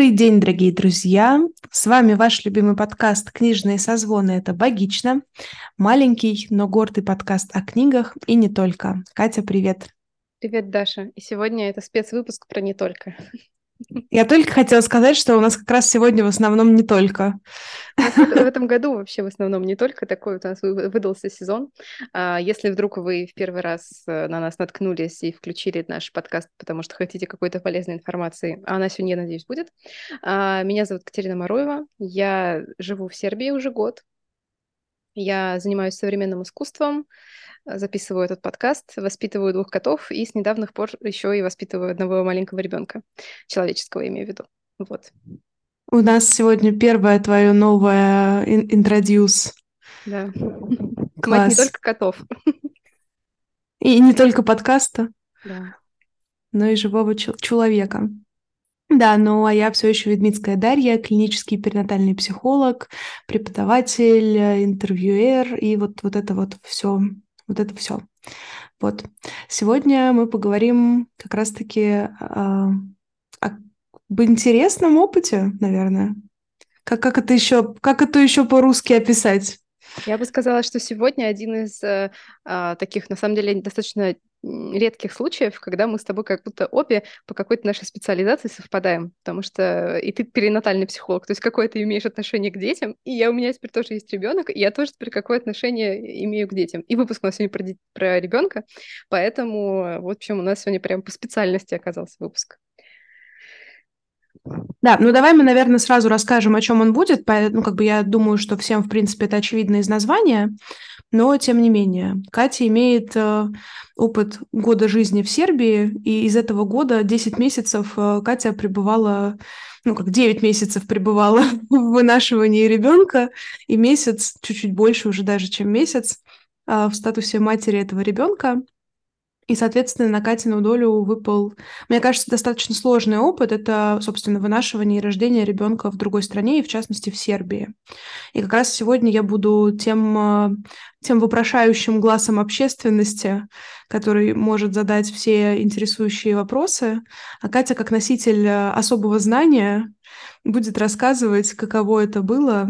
Добрый день, дорогие друзья! С вами ваш любимый подкаст «Книжные созвоны» — это «Богично». Маленький, но гордый подкаст о книгах и не только. Катя, привет! Привет, Даша! И сегодня это спецвыпуск про «Не только». Я только хотела сказать, что у нас как раз сегодня в основном не только. В этом году вообще в основном не только такой у нас выдался сезон. А, если вдруг вы в первый раз э, на нас наткнулись и включили наш подкаст, потому что хотите какой-то полезной информации, а она сегодня, я надеюсь, будет. А, меня зовут Катерина Маруева, я живу в Сербии уже год. Я занимаюсь современным искусством, записываю этот подкаст, воспитываю двух котов и с недавних пор еще и воспитываю одного маленького ребенка, человеческого имею в виду. Вот. У нас сегодня первое твое новое интродюс. Да. Класс. Мать не только котов. И не только подкаста, да. но и живого человека. Да, ну а я все еще Ведмицкая Дарья, клинический перинатальный психолог, преподаватель, интервьюер и вот, вот это вот все вот это все. Вот. Сегодня мы поговорим как раз-таки э, об интересном опыте, наверное. Как, как это еще, как это еще по-русски описать? Я бы сказала, что сегодня один из э, э, таких, на самом деле, достаточно редких случаев, когда мы с тобой как будто обе по какой-то нашей специализации совпадаем, потому что и ты перинатальный психолог, то есть какое ты имеешь отношение к детям, и я у меня теперь тоже есть ребенок, и я тоже теперь какое отношение имею к детям. И выпуск у нас сегодня про, про ребенка, поэтому, в общем, у нас сегодня прям по специальности оказался выпуск. Да, ну давай мы, наверное, сразу расскажем, о чем он будет. Ну, как бы я думаю, что всем, в принципе, это очевидно из названия, но тем не менее. Катя имеет э, опыт года жизни в Сербии, и из этого года 10 месяцев э, Катя пребывала, ну, как 9 месяцев пребывала в вынашивании ребенка, и месяц, чуть-чуть больше уже даже, чем месяц, э, в статусе матери этого ребенка. И, соответственно, на Катину долю выпал, мне кажется, достаточно сложный опыт. Это, собственно, вынашивание и рождение ребенка в другой стране, и в частности в Сербии. И как раз сегодня я буду тем, э, тем вопрошающим глазом общественности, который может задать все интересующие вопросы. А Катя, как носитель э, особого знания, будет рассказывать, каково это было,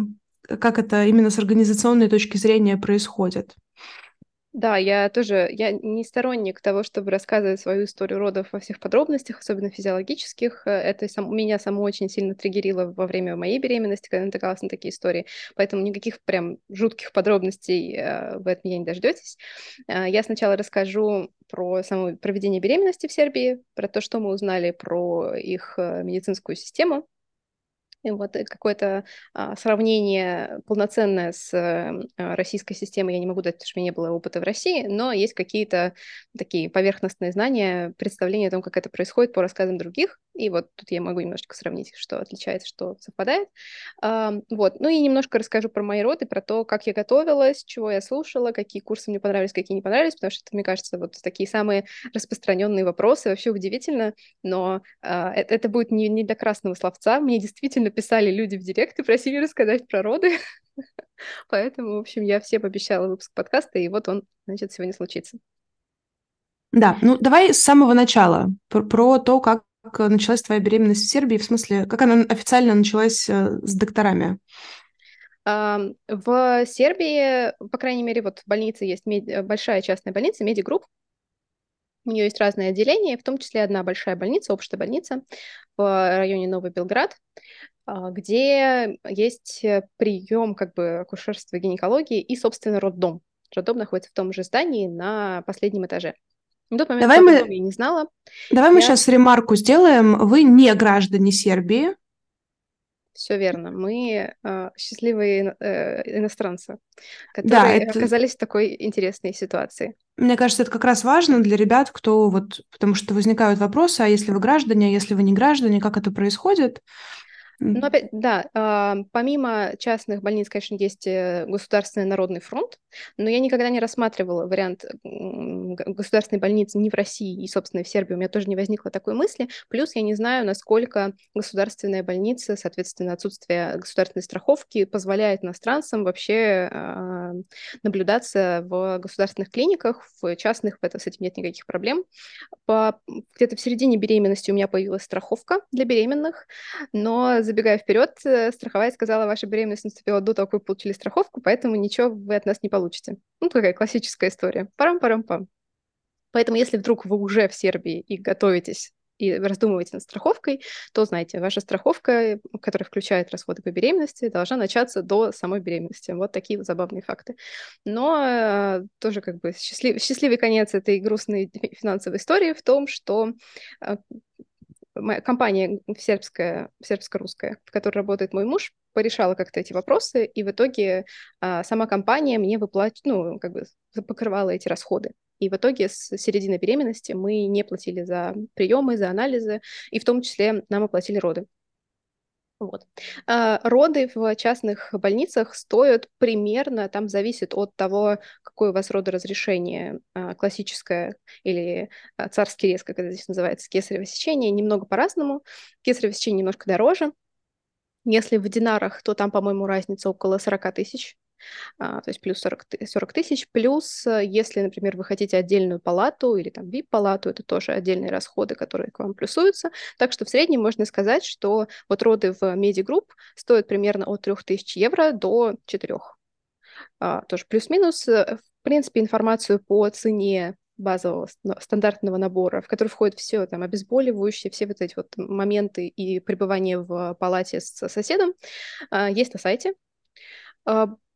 как это именно с организационной точки зрения происходит. Да, я тоже, я не сторонник того, чтобы рассказывать свою историю родов во всех подробностях, особенно физиологических. Э, это сам, меня само очень сильно триггерило во время моей беременности, когда натыкалась на такие истории. Поэтому никаких прям жутких подробностей э, в этом я не дождетесь. Э, я сначала расскажу про само проведение беременности в Сербии, про то, что мы узнали про их медицинскую систему, вот э, какое-то а, сравнение полноценное с а, российской системой я не могу дать, потому что у меня не было опыта в России, но есть какие-то такие поверхностные знания, представления о том, как это происходит по рассказам других. И вот тут я могу немножечко сравнить, что отличается, что совпадает. А, вот. Ну и немножко расскажу про мои роды, про то, как я готовилась, чего я слушала, какие курсы мне понравились, какие не понравились, потому что это, мне кажется, вот такие самые распространенные вопросы. Вообще удивительно, но а, это, это будет не, не для красного словца. Мне действительно писали люди в директ и просили рассказать про роды. Поэтому, в общем, я всем обещала выпуск подкаста, и вот он, значит, сегодня случится. Да, ну давай с самого начала про, про то, как началась твоя беременность в Сербии, в смысле, как она официально началась э, с докторами? В Сербии, по крайней мере, вот в больнице есть мед... большая частная больница, MediGroup. У нее есть разные отделения, в том числе одна большая больница, общая больница в районе Новый Белград, где есть прием как бы акушерства и гинекологии и, собственно, роддом. Роддом находится в том же здании на последнем этаже. На тот момент Давай мы... я не знала. Давай я... мы сейчас ремарку сделаем. Вы не граждане Сербии. Все верно. Мы э, счастливые э, иностранцы, которые да, это... оказались в такой интересной ситуации. Мне кажется, это как раз важно для ребят, кто вот, потому что возникают вопросы, а если вы граждане, а если вы не граждане, как это происходит? Ну, опять, да, э, помимо частных больниц, конечно, есть э, Государственный народный фронт, но я никогда не рассматривала вариант государственной больницы ни в России и, собственно, в Сербии. У меня тоже не возникло такой мысли. Плюс я не знаю, насколько государственная больница, соответственно, отсутствие государственной страховки позволяет иностранцам вообще э, наблюдаться в государственных клиниках, в частных в это, с этим нет никаких проблем. По, где-то в середине беременности у меня появилась страховка для беременных, но забегая вперед, э, страховая сказала, ваша беременность наступила до того, как вы получили страховку, поэтому ничего вы от нас не получите. Ну, такая классическая история. Парам-парам-пам. Поэтому, если вдруг вы уже в Сербии и готовитесь и раздумываете над страховкой, то знайте, ваша страховка, которая включает расходы по беременности, должна начаться до самой беременности. Вот такие вот забавные факты. Но э, тоже как бы счастлив, счастливый конец этой грустной финансовой истории в том, что э, компания сербская, сербско-русская, в которой работает мой муж, порешала как-то эти вопросы, и в итоге а, сама компания мне выплачивала, ну, как бы покрывала эти расходы. И в итоге с середины беременности мы не платили за приемы, за анализы, и в том числе нам оплатили роды. Вот. А, роды в частных больницах стоят примерно, там зависит от того, какое у вас родоразрешение, а, классическое или а, царский рез, как это здесь называется, кесарево сечение, немного по-разному. Кесарево сечение немножко дороже. Если в динарах, то там, по-моему, разница около 40 тысяч то есть плюс 40, 40 тысяч, плюс э, если, например, вы хотите отдельную палату или там VIP-палату, это тоже отдельные расходы, которые к вам плюсуются, так что в среднем можно сказать, что вот роды в MediGroup стоят примерно от 3000 евро до 4. А, тоже плюс-минус. Э, в принципе, информацию по цене базового стандартного набора, в который входит все, там, обезболивающие, все вот эти вот моменты и пребывание в палате с соседом, а, есть на сайте.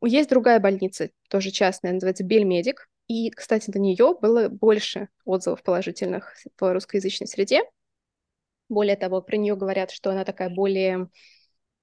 Есть другая больница, тоже частная, называется Бельмедик. И, кстати, на нее было больше отзывов положительных в русскоязычной среде. Более того, про нее говорят, что она такая более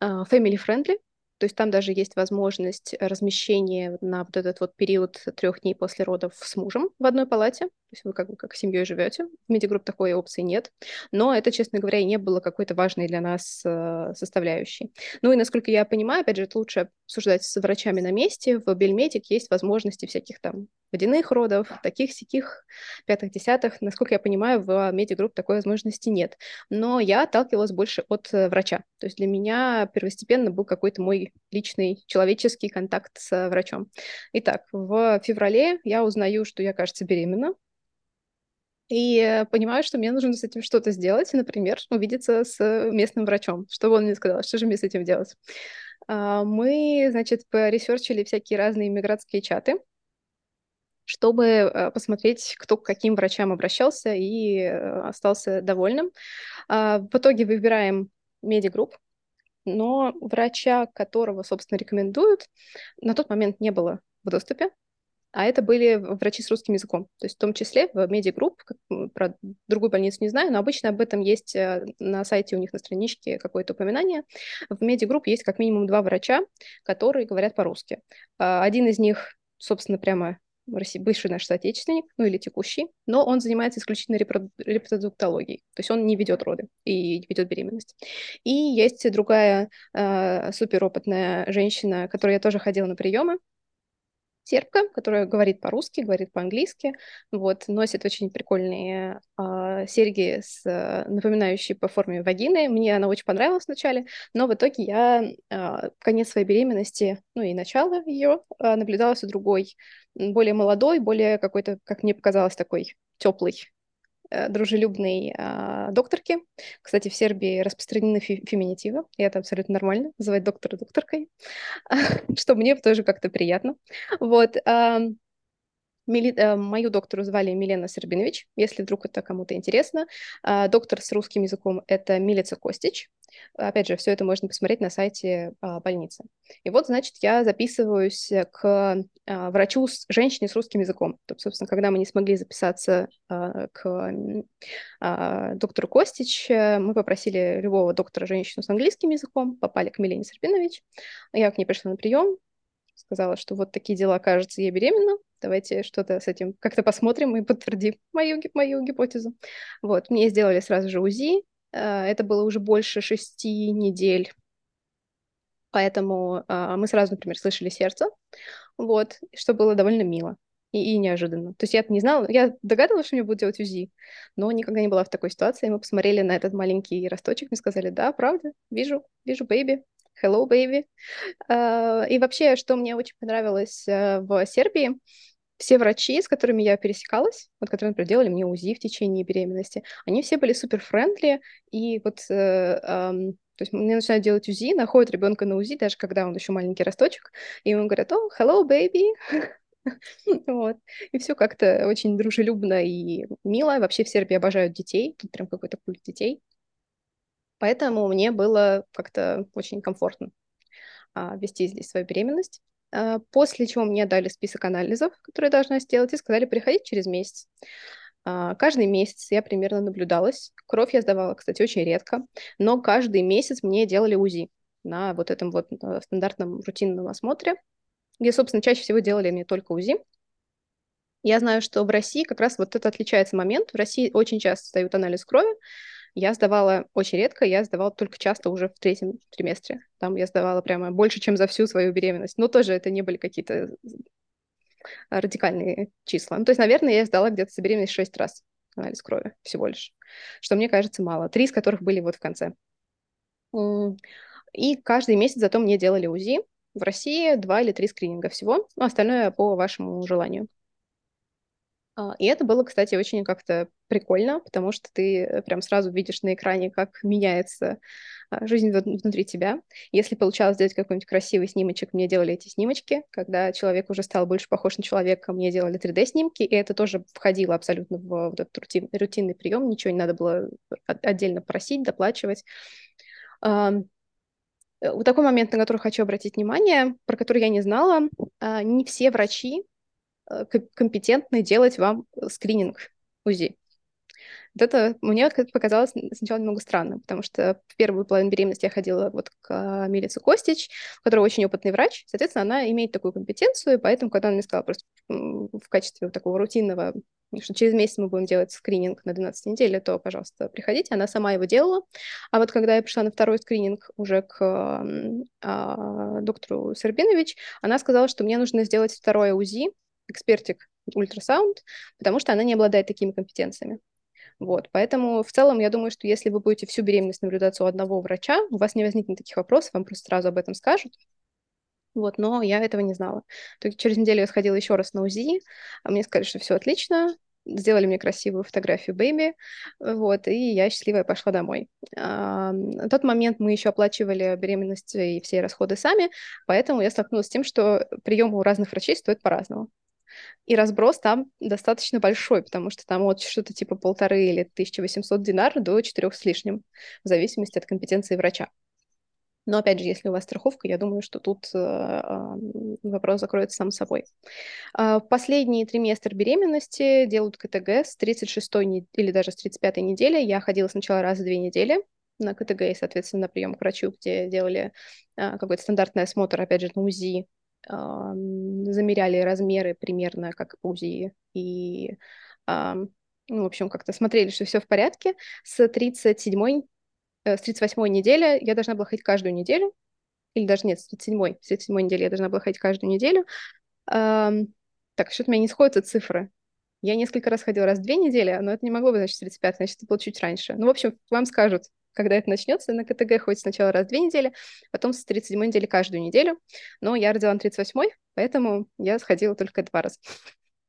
uh, family-friendly, то есть там даже есть возможность размещения на вот этот вот период трех дней после родов с мужем в одной палате. То есть вы как бы как семьей живете. В медиагрупп такой опции нет. Но это, честно говоря, и не было какой-то важной для нас э, составляющей. Ну и насколько я понимаю, опять же, это лучше обсуждать с врачами на месте. В Бельмедик есть возможности всяких там водяных родов, таких, сяких, пятых, десятых. Насколько я понимаю, в медиагрупп такой возможности нет. Но я отталкивалась больше от э, врача. То есть для меня первостепенно был какой-то мой личный человеческий контакт с врачом. Итак, в феврале я узнаю, что я, кажется, беременна. И понимаю, что мне нужно с этим что-то сделать, например, увидеться с местным врачом. Что он мне сказал, что же мне с этим делать? А, мы, значит, поресерчили всякие разные иммигрантские чаты, чтобы э, посмотреть, кто к каким врачам обращался и э, остался довольным. А, в итоге выбираем MediGroup, но врача, которого, собственно, рекомендуют, на тот момент не было в доступе, а это были врачи с русским языком. То есть в том числе в медиагрупп, про другую больницу не знаю, но обычно об этом есть э, на сайте у них на страничке какое-то упоминание. В медиагрупп есть как минимум два врача, которые говорят по-русски. А, один из них, собственно, прямо бывший наш соотечественник, ну или текущий, но он занимается исключительно репродуктологией, то есть он не ведет роды и ведет беременность. И есть другая э, суперопытная женщина, которой я тоже ходила на приемы, сербка, которая говорит по-русски, говорит по-английски, вот, носит очень прикольные э, серьги, с, э, напоминающие по форме вагины. Мне она очень понравилась вначале, но в итоге я э, конец своей беременности, ну и начало ее, э, наблюдалась у другой, более молодой, более какой-то, как мне показалось, такой теплый дружелюбной э, докторки. Кстати, в Сербии распространены фи феминитивы, и это абсолютно нормально, называть доктора докторкой, что мне тоже как-то приятно. Вот. Э, Мили... Э, мою доктору звали Милена Сербинович, если вдруг это кому-то интересно. А, доктор с русским языком — это Милица Костич. Опять же, все это можно посмотреть на сайте а, больницы. И вот, значит, я записываюсь к а, врачу, с, женщине с русским языком. То, собственно, когда мы не смогли записаться к доктору Костич, мы попросили любого доктора женщину с английским языком, попали к Милене Сербинович. Я к ней пришла на прием, сказала, что вот такие дела, кажется, я беременна, давайте что-то с этим как-то посмотрим и подтвердим мою, мою гипотезу. Вот, мне сделали сразу же УЗИ, э, это было уже больше шести недель Поэтому э, мы сразу, например, слышали сердце, вот, что было довольно мило и, и неожиданно. То есть я не знала, я догадывалась, что мне будут делать УЗИ, но никогда не была в такой ситуации. Мы посмотрели на этот маленький росточек, мне сказали, да, правда, вижу, вижу бэйби, hello, baby. Uh, и вообще, что мне очень понравилось uh, в Сербии, все врачи, с которыми я пересекалась, вот которые, например, делали мне УЗИ в течение беременности, они все были супер френдли, и вот um, то есть мне начинают делать УЗИ, находят ребенка на УЗИ, даже когда он еще маленький росточек, и ему говорят, о, hello, baby, вот. И все как-то очень дружелюбно и мило. Вообще в Сербии обожают детей, тут прям какой-то культ детей. Поэтому мне было как-то очень комфортно а, вести здесь свою беременность. А, после чего мне дали список анализов, которые я должна сделать, и сказали приходить через месяц. А, каждый месяц я примерно наблюдалась. Кровь я сдавала, кстати, очень редко, но каждый месяц мне делали УЗИ на вот этом вот э, стандартном рутинном осмотре где, собственно, чаще всего делали мне только УЗИ. Я знаю, что в России как раз вот это отличается момент. В России очень часто сдают анализ крови. Я сдавала очень редко, я сдавала только часто уже в третьем триместре. Там я сдавала прямо больше, чем за всю свою беременность. Но тоже это не были какие-то радикальные числа. Ну, то есть, наверное, я сдала где-то за беременность шесть раз анализ крови всего лишь, что мне кажется мало. Три из которых были вот в конце. И каждый месяц зато мне делали УЗИ. В России два или три скрининга всего, ну, остальное по вашему желанию. А, и это было, кстати, очень как-то прикольно, потому что ты э, прям сразу видишь на экране, как меняется а, жизнь внутри тебя. Если получалось сделать какой-нибудь красивый снимочек, мне делали эти снимочки. Когда человек уже стал больше похож на человека, мне делали 3D-снимки, и это тоже входило абсолютно в вот этот рутин, рутинный прием, ничего не надо было отдельно просить, доплачивать. Э, вот такой момент, на который хочу обратить внимание, про который я не знала. А, не все врачи э, компетентны делать вам скрининг УЗИ. Вот это мне показалось сначала немного странным, потому что в первую половину беременности я ходила вот к Милице Костич, которая очень опытный врач, соответственно, она имеет такую компетенцию, поэтому, когда она мне сказала просто в качестве вот такого рутинного что через месяц мы будем делать скрининг на 12 неделе, то, пожалуйста, приходите. Она сама его делала. А вот когда я пришла на второй скрининг уже к а, доктору Сербинович, она сказала, что мне нужно сделать второе УЗИ, экспертик ультрасаунд, потому что она не обладает такими компетенциями. Вот, поэтому в целом я думаю, что если вы будете всю беременность наблюдаться у одного врача, у вас не возникнет таких вопросов, вам просто сразу об этом скажут. Вот, но я этого не знала. То есть через неделю я сходила еще раз на УЗИ, а мне сказали, что все отлично, сделали мне красивую фотографию бэби, вот, и я счастливая пошла домой. А, на тот момент мы еще оплачивали беременность и все расходы сами, поэтому я столкнулась с тем, что прием у разных врачей стоит по-разному. И разброс там достаточно большой, потому что там вот что-то типа полторы или 1800 динар до четырех с лишним, в зависимости от компетенции врача. Но опять же, если у вас страховка, я думаю, что тут э, вопрос закроется сам собой. Э, последний триместр беременности делают КТГ с 36 не... или даже с 35 недели. Я ходила сначала раз в две недели на КТГ и, соответственно, на прием к врачу, где делали э, какой-то стандартный осмотр, опять же, на УЗИ, замеряли размеры примерно как УЗИ и ну, в общем, как-то смотрели, что все в порядке. С 37 Э, с 38 недели я должна была ходить каждую неделю, или даже нет, с 37 с 37 недели я должна была ходить каждую неделю. Так, что-то у меня не сходятся цифры. Я несколько раз ходила раз в две недели, но это не могло быть, значит, 35, значит, это было чуть раньше. Ну, в общем, вам скажут, когда это начнется. На КТГ ходит сначала раз в две недели, потом с 37 недели каждую неделю. Но я родила на 38 поэтому я сходила только два раза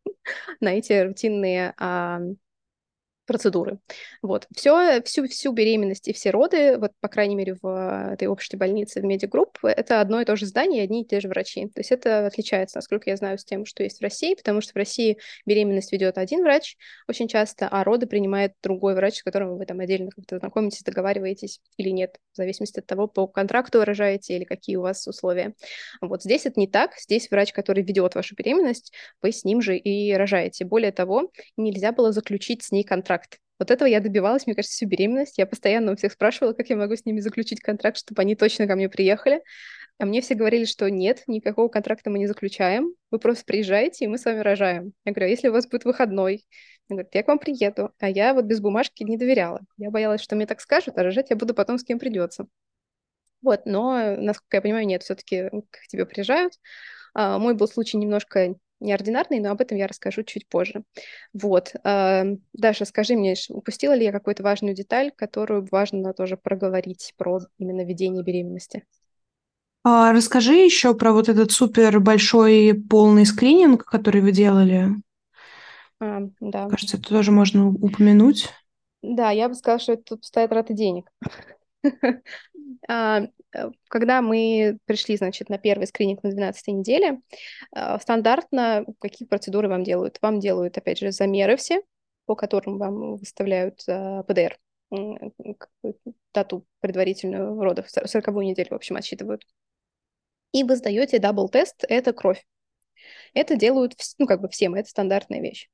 на эти рутинные процедуры. Вот. Все, всю, всю беременность и все роды, вот, по крайней мере, в этой общей больнице, в MediGroup, это одно и то же здание, одни и те же врачи. То есть это отличается, насколько я знаю, с тем, что есть в России, потому что в России беременность ведет один врач очень часто, а роды принимает другой врач, с которым вы там отдельно как-то знакомитесь, договариваетесь или нет, в зависимости от того, по контракту выражаете или какие у вас условия. Вот здесь это не так. Здесь врач, который ведет вашу беременность, вы с ним же и рожаете. Более того, нельзя было заключить с ней контракт контракт. Вот этого я добивалась, мне кажется, всю беременность. Я постоянно у всех спрашивала, как я могу с ними заключить контракт, чтобы они точно ко мне приехали. А мне все говорили, что нет, никакого контракта мы не заключаем. Вы просто приезжаете, и мы с вами рожаем. Я говорю, а если у вас будет выходной? Я говорю, я к вам приеду. А я вот без бумажки не доверяла. Я боялась, что мне так скажут, а рожать я буду потом с кем придется. Вот, но, насколько я понимаю, нет, все-таки к тебе приезжают. А, мой был случай немножко неординарный, но об этом я расскажу чуть позже. Вот. А, Даша, скажи мне, упустила ли я какую-то важную деталь, которую важно тоже проговорить про именно ведение беременности? А, расскажи еще про вот этот супер большой полный скрининг, который вы делали. А, да. Кажется, это тоже можно упомянуть. Да, я бы сказала, что это пустая трата денег. Э, когда мы пришли, значит, на первый скрининг на 12 неделе, а, стандартно какие процедуры вам делают? Вам делают, опять же, замеры все, по которым вам выставляют а, ПДР, дату предварительную родов, 40 неделю, в общем, отсчитывают. И вы сдаете double test, это кровь. Это делают, ну, как бы всем, это стандартная вещь.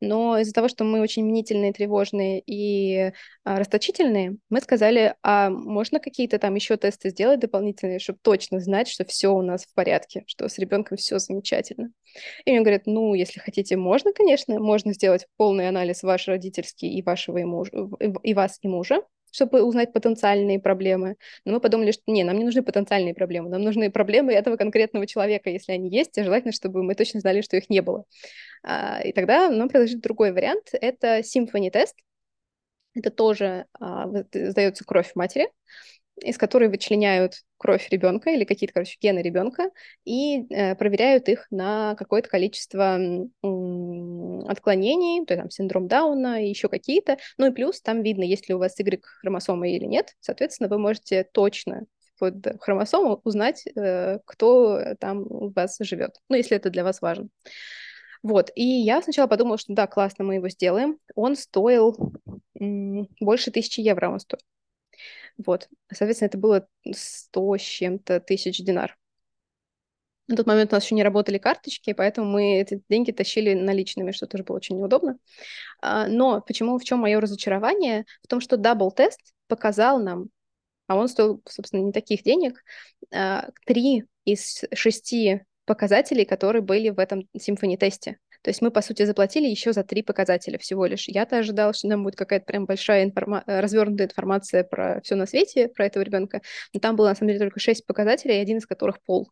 Но из-за того, что мы очень мнительные, тревожные и а, расточительные, мы сказали, а можно какие-то там еще тесты сделать дополнительные, чтобы точно знать, что все у нас в порядке, что с ребенком все замечательно. И мне говорят, ну, если хотите, можно, конечно, можно сделать полный анализ ваш родительский и вашего и, мужа, и вас, и мужа, чтобы узнать потенциальные проблемы. Но мы подумали, что не, нам не нужны потенциальные проблемы, нам нужны проблемы этого конкретного человека, если они есть, и желательно, чтобы мы точно знали, что их не было. А, и тогда нам предложили другой вариант, это Symphony тест. Это тоже а, сдается кровь матери, из которой вычленяют кровь ребенка или какие-то, короче, гены ребенка и э, проверяют их на какое-то количество м, отклонений, то есть там синдром Дауна и еще какие-то. Ну и плюс там видно, есть ли у вас Y-хромосомы или нет. Соответственно, вы можете точно под хромосому узнать, э, кто там у вас живет. Ну, если это для вас важно. Вот, и я сначала подумала, что да, классно, мы его сделаем. Он стоил м, больше тысячи евро, он стоил. Вот. Соответственно, это было 100 с чем-то тысяч динар. На тот момент у нас еще не работали карточки, поэтому мы эти деньги тащили наличными, что тоже было очень неудобно. А, но почему, в чем мое разочарование? В том, что double test показал нам, а он стоил, собственно, не таких денег, а, три из шести показателей, которые были в этом Symphony-тесте. То есть мы, по сути, заплатили еще за три показателя всего лишь. Я-то ожидала, что нам будет какая-то прям большая информа... Э, развернутая информация про все на свете, про этого ребенка. Но там было, на самом деле, только шесть показателей, один из которых пол.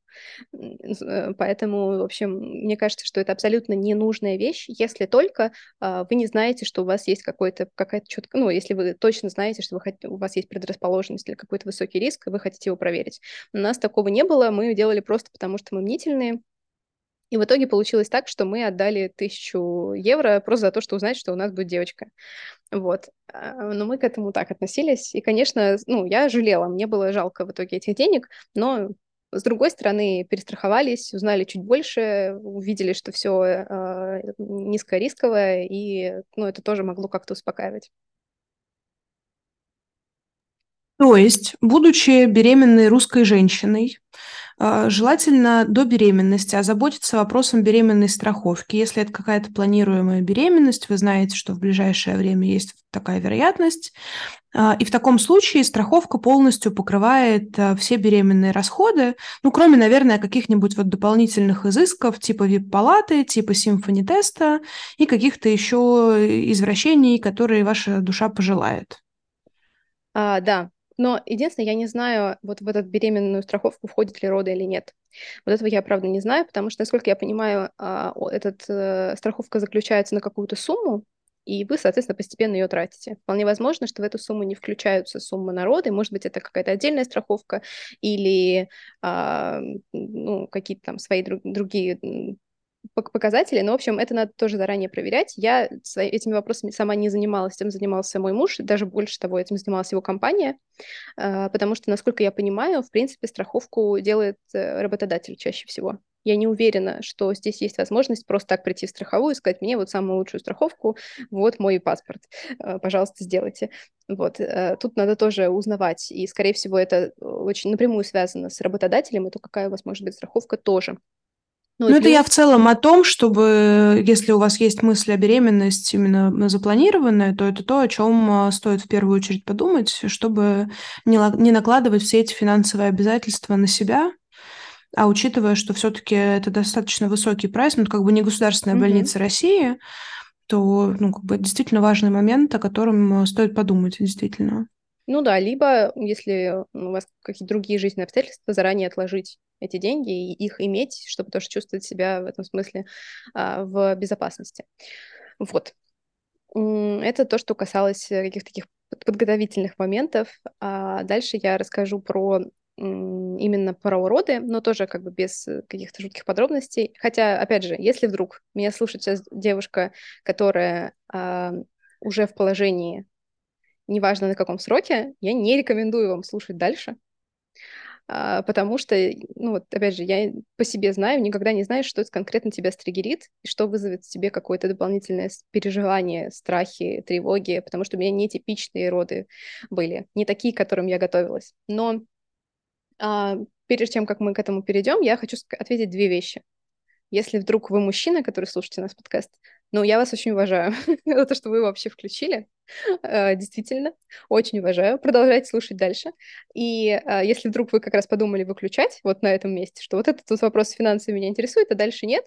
Э, поэтому, в общем, мне кажется, что это абсолютно ненужная вещь, если только а, вы не знаете, что у вас есть какой-то, какая-то четко, ну, если вы точно знаете, что вы хотите, у вас есть предрасположенность или какой-то высокий риск, и вы хотите его проверить. У нас такого не было, мы делали просто потому, что мы мнительные, и в итоге получилось так, что мы отдали тысячу евро просто за то, что узнать, что у нас будет девочка. Вот. А, но мы к этому так относились. И, конечно, ну, я жалела, мне было жалко в итоге этих денег, но с другой стороны, перестраховались, узнали чуть больше, увидели, что все э, низкорисковое, и ну, это тоже могло как-то успокаивать. То есть, будучи беременной русской женщиной, желательно до беременности озаботиться вопросом беременной страховки. Если это какая-то планируемая беременность, вы знаете, что в ближайшее время есть такая вероятность. А, и в таком случае страховка полностью покрывает а, все беременные расходы, ну, кроме, наверное, каких-нибудь вот дополнительных изысков типа вип-палаты, типа симфони-теста и каких-то еще извращений, которые ваша душа пожелает. А, да, но единственное, я не знаю, вот в эту беременную страховку входит ли роды или нет. Вот этого я, правда, не знаю, потому что, насколько я понимаю, а, эта э, страховка заключается на какую-то сумму, и вы, соответственно, постепенно ее тратите. Вполне возможно, что в эту сумму не включаются суммы народы, может быть, это какая-то отдельная страховка или а, ну, какие-то там свои друг, другие показатели, но, в общем, это надо тоже заранее проверять. Я этими вопросами сама не занималась, этим занимался мой муж, даже больше того, этим занималась его компания, а, потому что, насколько я понимаю, в принципе, страховку делает э, работодатель чаще всего. Я не уверена, что здесь есть возможность просто так прийти в страховую и сказать мне вот самую лучшую страховку, вот мой паспорт, э, пожалуйста, сделайте. Вот, э, тут надо тоже узнавать, и, скорее всего, это очень напрямую связано с работодателем, и то, какая у вас может быть страховка тоже. Ну, ну это я в целом о том, чтобы, если у вас есть мысль о беременности именно запланированная, то это то, о чем а, стоит в первую очередь подумать, чтобы не, не накладывать все эти финансовые обязательства на себя, а учитывая, что все-таки это достаточно высокий прайс, ну, как бы не государственная mm-hmm. больница России, то, ну, как бы действительно важный момент, о котором стоит подумать, действительно. Ну да, либо если у вас какие-то другие жизненные обстоятельства, заранее отложить эти деньги и их иметь, чтобы тоже чувствовать себя в этом смысле а, в безопасности. Вот. Это то, что касалось каких-то таких подготовительных моментов. А дальше я расскажу про именно про уроды, но тоже как бы без каких-то жутких подробностей. Хотя, опять же, если вдруг меня слушает сейчас девушка, которая а, уже в положении, неважно на каком сроке, я не рекомендую вам слушать дальше, а, потому что, ну вот, опять же, я по себе знаю, никогда не знаешь, что конкретно тебя стригерит и что вызовет в тебе какое-то дополнительное переживание, страхи, тревоги, потому что у меня не типичные роды были, не такие, к которым я готовилась. Но а, перед тем, как мы к этому перейдем, я хочу ответить две вещи. Если вдруг вы мужчина, который слушаете наш подкаст, ну, я вас очень уважаю за то, что вы вообще включили. Э, действительно, очень уважаю. Продолжайте слушать дальше. И э, если вдруг вы как раз подумали выключать вот на этом месте, что вот этот вопрос финансовый меня интересует, а дальше нет,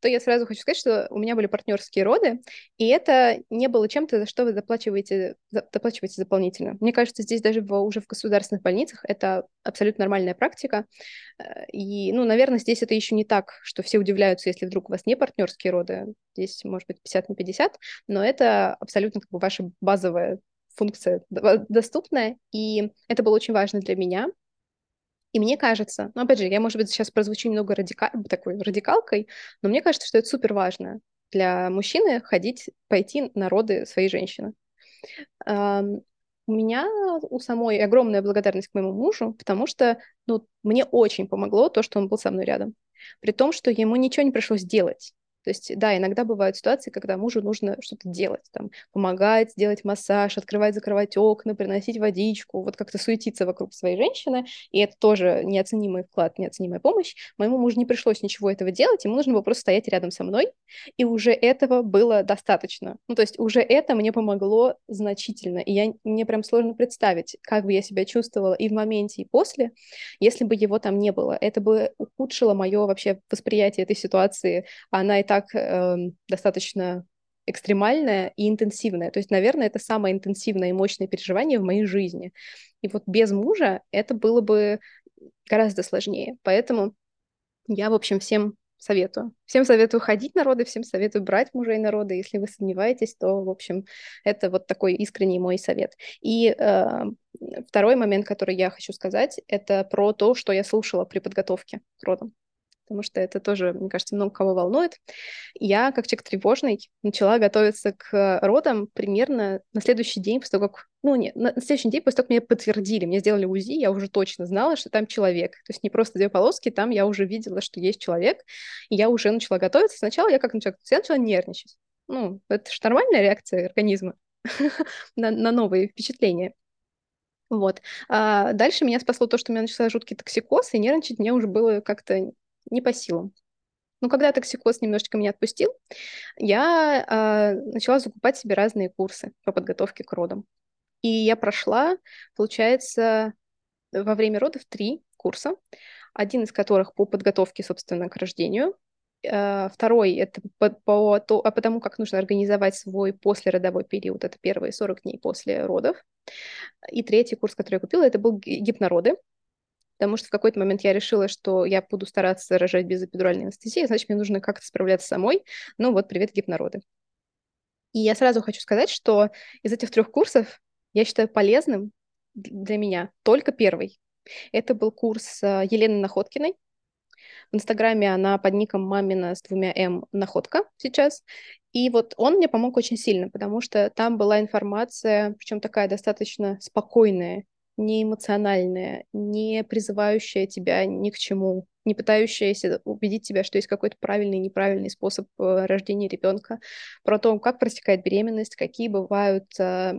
то я сразу хочу сказать, что у меня были партнерские роды, и это не было чем-то, за что вы заплачиваете, заплачиваете дополнительно. Мне кажется, здесь даже в, уже в государственных больницах это абсолютно нормальная практика. Э, и, ну, наверное, здесь это еще не так, что все удивляются, если вдруг у вас не партнерские роды. Здесь, может быть, 50 на 50, но это абсолютно как бы ваша базовая функция доступная, и это было очень важно для меня, и мне кажется, ну, опять же, я, может быть, сейчас прозвучу немного радика... такой радикалкой, но мне кажется, что это супер важно для мужчины ходить, пойти на роды своей женщины. У меня у самой огромная благодарность к моему мужу, потому что ну, мне очень помогло то, что он был со мной рядом. При том, что ему ничего не пришлось делать. То есть, да, иногда бывают ситуации, когда мужу нужно что-то делать, там, помогать, делать массаж, открывать, закрывать окна, приносить водичку, вот как-то суетиться вокруг своей женщины, и это тоже неоценимый вклад, неоценимая помощь. Моему мужу не пришлось ничего этого делать, ему нужно было просто стоять рядом со мной, и уже этого было достаточно. Ну, то есть уже это мне помогло значительно, и я, мне прям сложно представить, как бы я себя чувствовала и в моменте, и после, если бы его там не было. Это бы ухудшило мое вообще восприятие этой ситуации, она и так э, достаточно экстремальное и интенсивное. То есть, наверное, это самое интенсивное и мощное переживание в моей жизни. И вот без мужа это было бы гораздо сложнее. Поэтому я, в общем, всем советую. Всем советую ходить на роды, всем советую брать мужей на роды. Если вы сомневаетесь, то, в общем, это вот такой искренний мой совет. И э, второй момент, который я хочу сказать, это про то, что я слушала при подготовке к родам потому что это тоже, мне кажется, много кого волнует. Я, как человек тревожный, начала готовиться к родам примерно на следующий день после того, как... Ну, нет, на следующий день после того, как меня подтвердили, мне сделали УЗИ, я уже точно знала, что там человек. То есть не просто две полоски, там я уже видела, что есть человек, и я уже начала готовиться. Сначала я как начала, я начала нервничать. Ну, это же нормальная реакция организма на, на новые впечатления. Вот. А дальше меня спасло то, что у меня начался жуткий токсикоз, и нервничать мне уже было как-то не по силам. Но когда токсикоз немножечко меня отпустил, я э, начала закупать себе разные курсы по подготовке к родам. И я прошла, получается, во время родов три курса, один из которых по подготовке, собственно, к рождению, э, второй — это по, по, то, а потому, как нужно организовать свой послеродовой период, это первые 40 дней после родов. И третий курс, который я купила, это был гипнороды, потому что в какой-то момент я решила, что я буду стараться рожать без эпидуральной анестезии, значит, мне нужно как-то справляться самой. Ну вот, привет, гипнороды. И я сразу хочу сказать, что из этих трех курсов я считаю полезным для меня только первый. Это был курс э, Елены Находкиной. В Инстаграме она под ником Мамина с двумя М Находка сейчас. И вот он мне помог очень сильно, потому что там была информация, причем такая достаточно спокойная не эмоциональная, не призывающая тебя ни к чему, не пытающаяся убедить тебя, что есть какой-то правильный и неправильный способ э, рождения ребенка, про то, как протекает беременность, какие бывают э,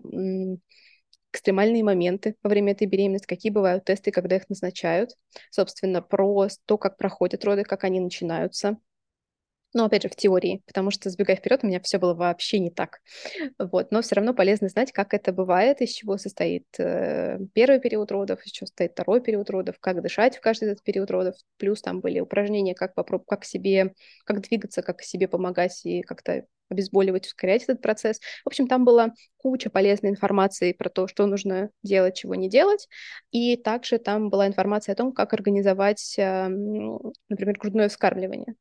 экстремальные моменты во время этой беременности, какие бывают тесты, когда их назначают, собственно, про то, как проходят роды, как они начинаются, но опять же, в теории, потому что, сбегая вперед, у меня все было вообще не так. Вот. Но все равно полезно знать, как это бывает, из чего состоит э, первый период родов, из чего состоит второй период родов, как дышать в каждый этот период родов. Плюс там были упражнения, как попробовать, как себе, как двигаться, как себе помогать и как-то обезболивать, ускорять этот процесс. В общем, там была куча полезной информации про то, что нужно делать, чего не делать. И также там была информация о том, как организовать, например, грудное вскармливание.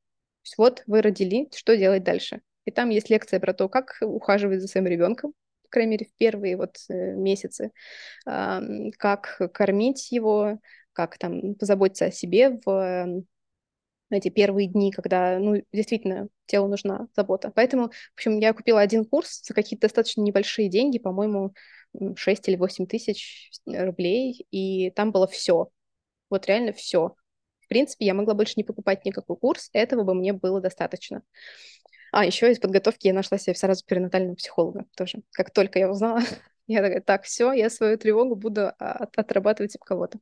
Есть вот вы родили, что делать дальше? И там есть лекция про то, как ухаживать за своим ребенком, по крайней мере, в первые вот э, месяцы, как кормить его, как там позаботиться о себе в эти первые дни, когда, ну, действительно, телу нужна забота. Поэтому, в общем, я купила один курс за какие-то достаточно небольшие деньги, по-моему, 6 или 8 тысяч рублей, и там было все. Вот реально все. Принципе, я могла больше не покупать никакой курс, этого бы мне было достаточно. А, еще из подготовки я нашла себе сразу перинатального психолога тоже. Как только я узнала, я такая, так, все, я свою тревогу буду а, от, отрабатывать у кого-то.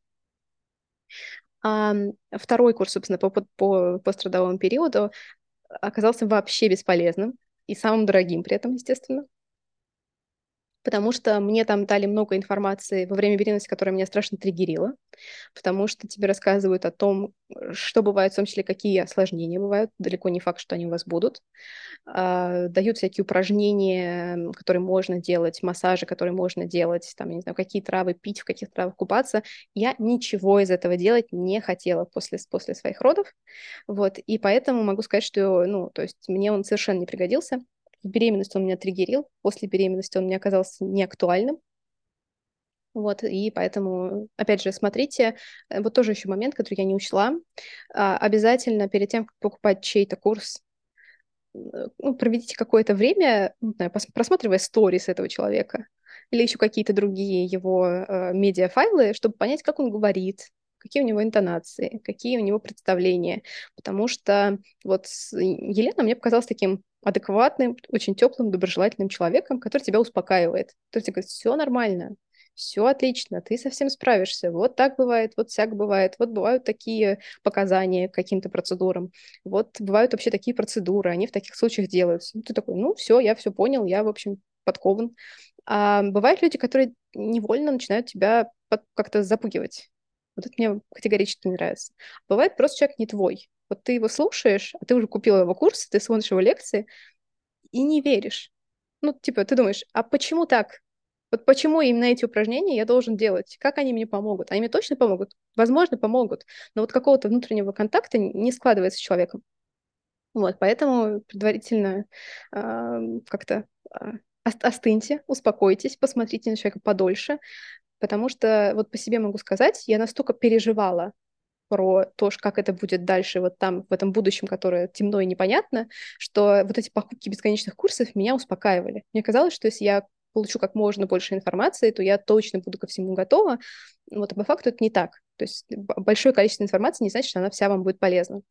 А, второй курс, собственно, по, по пострадовому периоду оказался вообще бесполезным и самым дорогим при этом, естественно потому что мне там дали много информации во время беременности, которая меня страшно триггерила, потому что тебе рассказывают о том, что бывает, в том числе, какие осложнения бывают, далеко не факт, что они у вас будут, а, дают всякие упражнения, которые можно делать, массажи, которые можно делать, там, я не знаю, какие травы пить, в каких травах купаться. Я ничего из этого делать не хотела после, после своих родов, вот, и поэтому могу сказать, что, ну, то есть мне он совершенно не пригодился, в беременности он меня триггерил, после беременности он мне оказался неактуальным. Вот, и поэтому, опять же, смотрите, э, вот тоже еще момент, который я не учла. А, обязательно перед тем, как покупать чей-то курс, э, ну, проведите какое-то время, просматривая сторис этого человека или еще какие-то другие его э, медиафайлы, чтобы понять, как он говорит, какие у него интонации, какие у него представления. Потому что вот Елена мне показалась таким адекватным, очень теплым, доброжелательным человеком, который тебя успокаивает, который тебе говорит, все нормально, все отлично, ты совсем справишься. Вот так бывает, вот всяк бывает. Вот бывают такие показания к каким-то процедурам. Вот бывают вообще такие процедуры, они в таких случаях делаются. Ты такой, ну, все, я все понял, я, в общем, подкован. А бывают люди, которые невольно начинают тебя как-то запугивать. Вот это мне категорически не нравится. Бывает просто человек не твой. Вот ты его слушаешь, а ты уже купила его курс, ты смотришь его лекции и не веришь. Ну, типа, ты думаешь, а почему так? Вот почему именно эти упражнения я должен делать? Как они мне помогут? Они мне точно помогут? Возможно, помогут. Но вот какого-то внутреннего контакта не складывается с человеком. Вот, поэтому предварительно э, как-то э, остыньте, успокойтесь, посмотрите на человека подольше, потому что вот по себе могу сказать, я настолько переживала про то, как это будет дальше вот там, в этом будущем, которое темно и непонятно, что вот эти покупки бесконечных курсов меня успокаивали. Мне казалось, что если я получу как можно больше информации, то я точно буду ко всему готова. Вот, а по факту это не так. То есть большое количество информации не значит, что она вся вам будет полезна.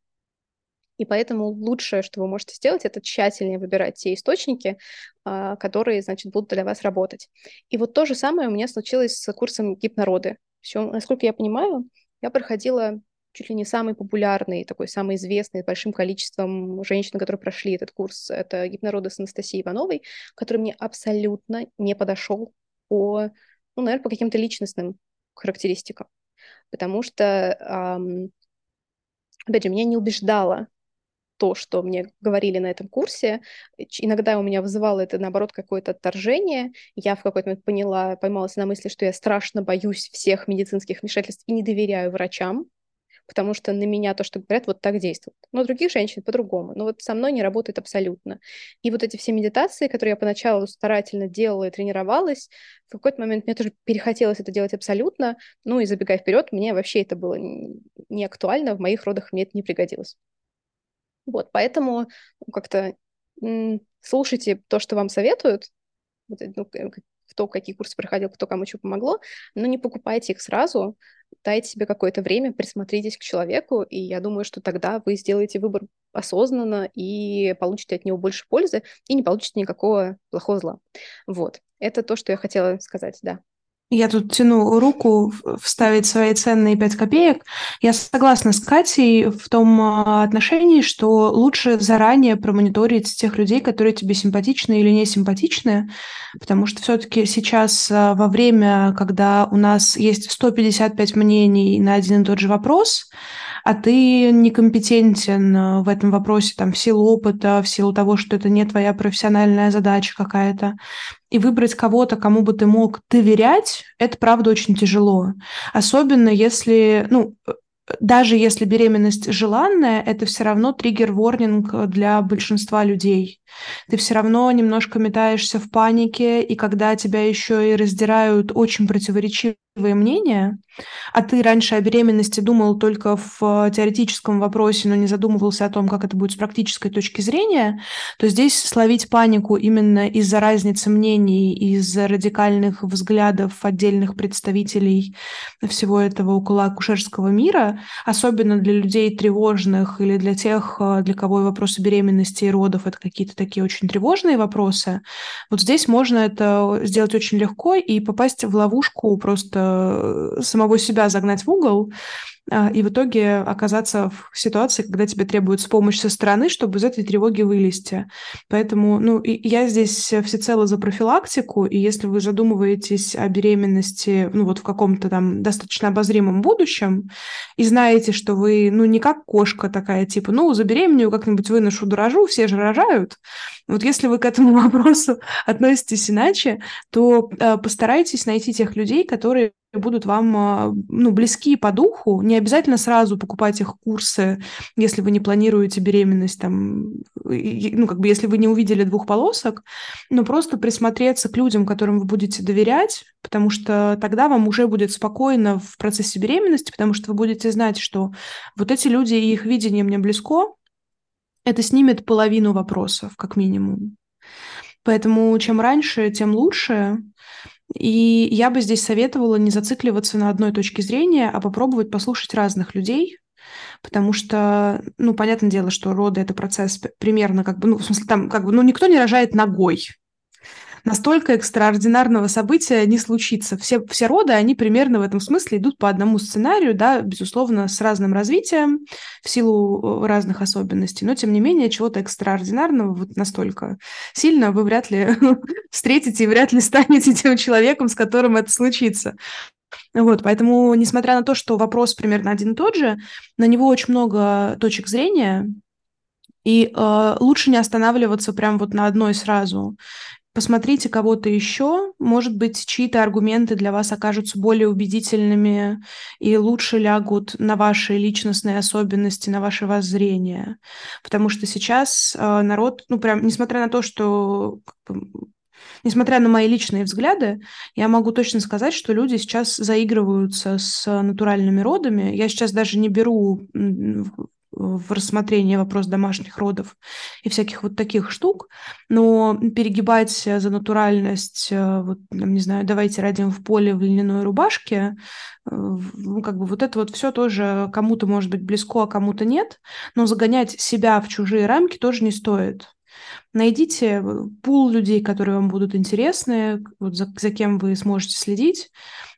И поэтому лучшее, что вы можете сделать, это тщательнее выбирать те источники, а, которые, значит, будут для вас работать. И вот то же самое у меня случилось с курсом гипнороды. Все, насколько я понимаю, я проходила чуть ли не самый популярный, такой самый известный, большим количеством женщин, которые прошли этот курс, это гипнороды с Анастасией Ивановой, который мне абсолютно не подошел по, ну, наверное, по каким-то личностным характеристикам. Потому что, эм, опять же, меня не убеждало то, что мне говорили на этом курсе. Иногда у меня вызывало это, наоборот, какое-то отторжение. Я в какой-то момент поняла, поймалась на мысли, что я страшно боюсь всех медицинских вмешательств и не доверяю врачам, потому что на меня то, что говорят, вот так действует. Но других женщин по-другому. Но вот со мной не работает абсолютно. И вот эти все медитации, которые я поначалу старательно делала и тренировалась, в какой-то момент мне тоже перехотелось это делать абсолютно. Ну и забегая вперед, мне вообще это было не актуально, в моих родах мне это не пригодилось. Вот, поэтому как-то слушайте то, что вам советуют, вот, ну, кто какие курсы проходил, кто кому что помогло, но не покупайте их сразу, дайте себе какое-то время, присмотритесь к человеку, и я думаю, что тогда вы сделаете выбор осознанно и получите от него больше пользы, и не получите никакого плохого зла. Вот, это то, что я хотела сказать, да. Я тут тяну руку вставить свои ценные 5 копеек. Я согласна с Катей в том а, отношении, что лучше заранее промониторить тех людей, которые тебе симпатичны или не симпатичны, потому что все-таки сейчас а, во время, когда у нас есть 155 мнений на один и тот же вопрос, а ты некомпетентен а, в этом вопросе там, в силу опыта, в силу того, что это не твоя профессиональная задача какая-то, и выбрать кого-то, кому бы ты мог доверять, это правда очень тяжело. Особенно если, ну, даже если беременность желанная, это все равно триггер-ворнинг для большинства людей. Ты все равно немножко метаешься в панике, и когда тебя еще и раздирают очень противоречивые мнения, а ты раньше о беременности думал только в э, теоретическом вопросе, но не задумывался о том, как это будет с практической точки зрения, то здесь словить панику именно из-за разницы мнений, из-за радикальных взглядов отдельных представителей всего этого около акушерского мира, особенно для людей тревожных или для тех, э, для кого вопросы беременности и родов это какие-то такие очень тревожные вопросы, вот здесь можно это сделать очень легко и попасть в ловушку просто э, самого себя загнать в угол и в итоге оказаться в ситуации, когда тебе требуется помощь со стороны, чтобы из этой тревоги вылезти. Поэтому, ну, я здесь всецело за профилактику, и если вы задумываетесь о беременности, ну, вот в каком-то там достаточно обозримом будущем, и знаете, что вы, ну, не как кошка такая, типа, ну, забеременею, как-нибудь выношу, дорожу, все же рожают. Вот если вы к этому вопросу относитесь иначе, то э, постарайтесь найти тех людей, которые будут вам а, ну, близки по духу. Не обязательно сразу покупать их курсы, если вы не планируете беременность, там, ну, как бы если вы не увидели двух полосок, но просто присмотреться к людям, которым вы будете доверять, потому что тогда вам уже будет спокойно в процессе беременности, потому что вы будете знать, что вот эти люди и их видение мне близко, это снимет половину вопросов, как минимум. Поэтому чем раньше, тем лучше. И я бы здесь советовала не зацикливаться на одной точке зрения, а попробовать послушать разных людей, потому что, ну, понятное дело, что роды – это процесс примерно как бы, ну, в смысле, там как бы, ну, никто не рожает ногой, настолько экстраординарного события не случится. Все, все роды, они примерно в этом смысле идут по одному сценарию, да, безусловно, с разным развитием, в силу э, разных особенностей, но, тем не менее, чего-то экстраординарного вот настолько сильно вы вряд ли встретите и вряд ли станете тем человеком, с которым это случится. Вот, поэтому, несмотря на то, что вопрос примерно один и тот же, на него очень много точек зрения, и э, лучше не останавливаться прям вот на одной сразу посмотрите кого-то еще, может быть, чьи-то аргументы для вас окажутся более убедительными и лучше лягут на ваши личностные особенности, на ваше воззрение. Потому что сейчас э, народ, ну прям, несмотря на то, что Несмотря на мои личные взгляды, я могу точно сказать, что люди сейчас заигрываются с натуральными родами. Я сейчас даже не беру в рассмотрении вопрос домашних родов и всяких вот таких штук, но перегибать за натуральность, э, вот, не знаю, давайте родим в поле в льняной рубашке, э, ну, как бы вот это вот все тоже кому-то может быть близко, а кому-то нет, но загонять себя в чужие рамки тоже не стоит. Найдите э, пул людей, которые вам будут интересны, вот за, за кем вы сможете следить,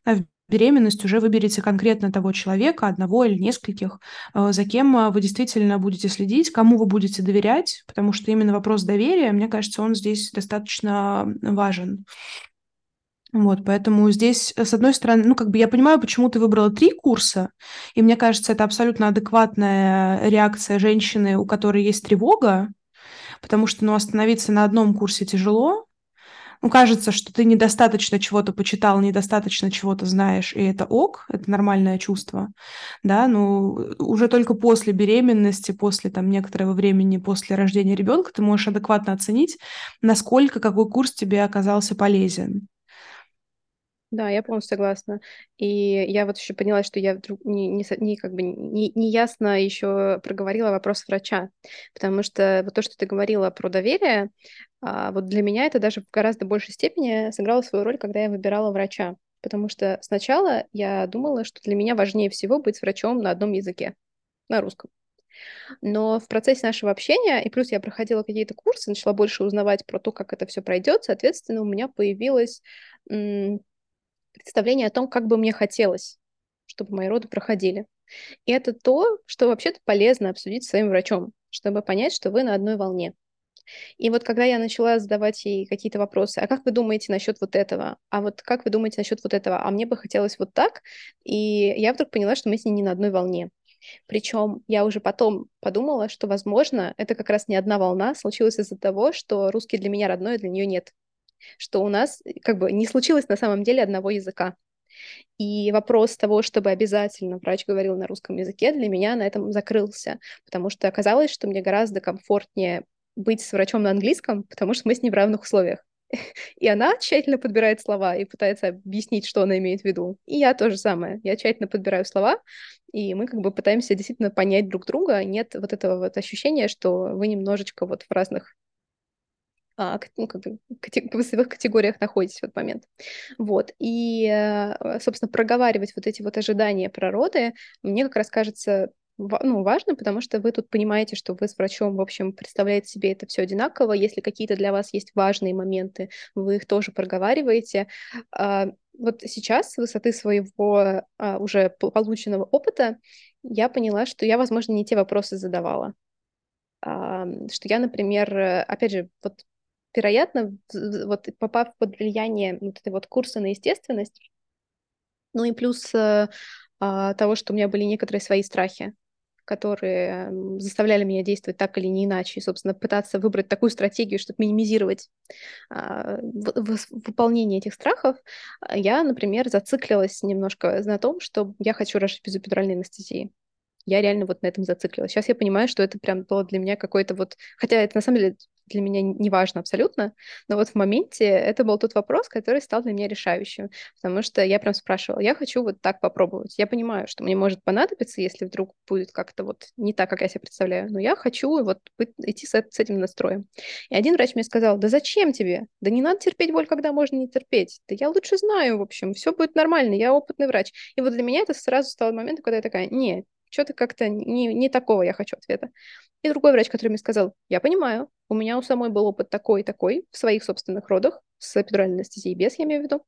а беременность уже выберите конкретно того человека, одного или нескольких, э, за кем э, вы действительно будете следить, кому вы будете доверять, потому что именно вопрос доверия, мне кажется, он здесь достаточно важен. Вот, поэтому здесь, э, с одной стороны, ну, как бы я понимаю, почему ты выбрала три курса, и мне кажется, это абсолютно адекватная реакция женщины, у которой есть тревога, потому что, ну, остановиться на одном курсе тяжело, ну, кажется, что ты недостаточно чего-то почитал, недостаточно чего-то знаешь, и это ок, это нормальное чувство, да, ну, уже только после беременности, после там некоторого времени, после рождения ребенка ты можешь адекватно оценить, насколько какой курс тебе оказался полезен. Да, я полностью согласна. И я вот еще поняла, что я вдруг не, не, не как бы не, не ясно еще проговорила вопрос врача, потому что вот то, что ты говорила про доверие, а, вот для меня это даже в гораздо большей степени сыграло свою роль, когда я выбирала врача, потому что сначала я думала, что для меня важнее всего быть врачом на одном языке, на русском. Но в процессе нашего общения, и плюс я проходила какие-то курсы, начала больше узнавать про то, как это все пройдет, соответственно, у меня появилась представление о том, как бы мне хотелось, чтобы мои роды проходили. И это то, что вообще-то полезно обсудить с своим врачом, чтобы понять, что вы на одной волне. И вот когда я начала задавать ей какие-то вопросы, а как вы думаете насчет вот этого? А вот как вы думаете насчет вот этого? А мне бы хотелось вот так. И я вдруг поняла, что мы с ней не на одной волне. Причем я уже потом подумала, что, возможно, это как раз не одна волна случилась из-за того, что русский для меня родной, а для нее нет. Что у нас э, как бы не случилось на самом деле одного языка. И вопрос того, чтобы обязательно врач говорил на русском языке, для меня на этом закрылся, потому что оказалось, что мне гораздо комфортнее быть с врачом на английском, потому что мы с ней в равных условиях. И она тщательно подбирает слова и пытается объяснить, что она имеет в виду. И я тоже самое. Я тщательно подбираю слова, и мы как бы пытаемся действительно понять друг друга. Нет вот этого вот ощущения, что вы немножечко вот в разных а, ну, как бы, в категориях находитесь в этот момент. Вот. И, э, собственно, проговаривать вот эти вот ожидания природы мне как раз кажется ну, важно, потому что вы тут понимаете, что вы с врачом, в общем, представляете себе это все одинаково. Если какие-то для вас есть важные моменты, вы их тоже проговариваете. А, вот сейчас с высоты своего а, уже полученного опыта я поняла, что я, возможно, не те вопросы задавала. А, что я, например, опять же, вот вероятно, вот попав под влияние вот этой вот курса на естественность, ну и плюс э, того, что у меня были некоторые свои страхи, которые заставляли меня действовать так или не иначе, и, собственно, пытаться выбрать такую стратегию, чтобы минимизировать а, выполнение этих страхов, а, я, например, зациклилась немножко на том, что я хочу рожать без эпидуральной анестезии. Я реально вот на этом зациклилась. Сейчас я понимаю, что это прям было для меня какой-то вот... Хотя это на самом деле для меня не важно абсолютно, но вот в моменте это был тот вопрос, который стал для меня решающим, потому что я прям спрашивала, я хочу вот так попробовать. Я понимаю, что мне может понадобиться, если вдруг будет как-то вот не так, как я себе представляю, но я хочу вот идти с, с этим настроем. И один врач мне сказал, да зачем тебе? Да не надо терпеть боль, когда можно не терпеть. Да я лучше знаю, в общем, все будет нормально, я опытный врач. И вот для меня это сразу стало моментом, когда я такая, не, что-то как-то не, не такого я хочу ответа. И другой врач, который мне сказал, я понимаю, у меня у самой был опыт такой и такой в своих собственных родах с эпидуральной анестезией без, я имею в виду.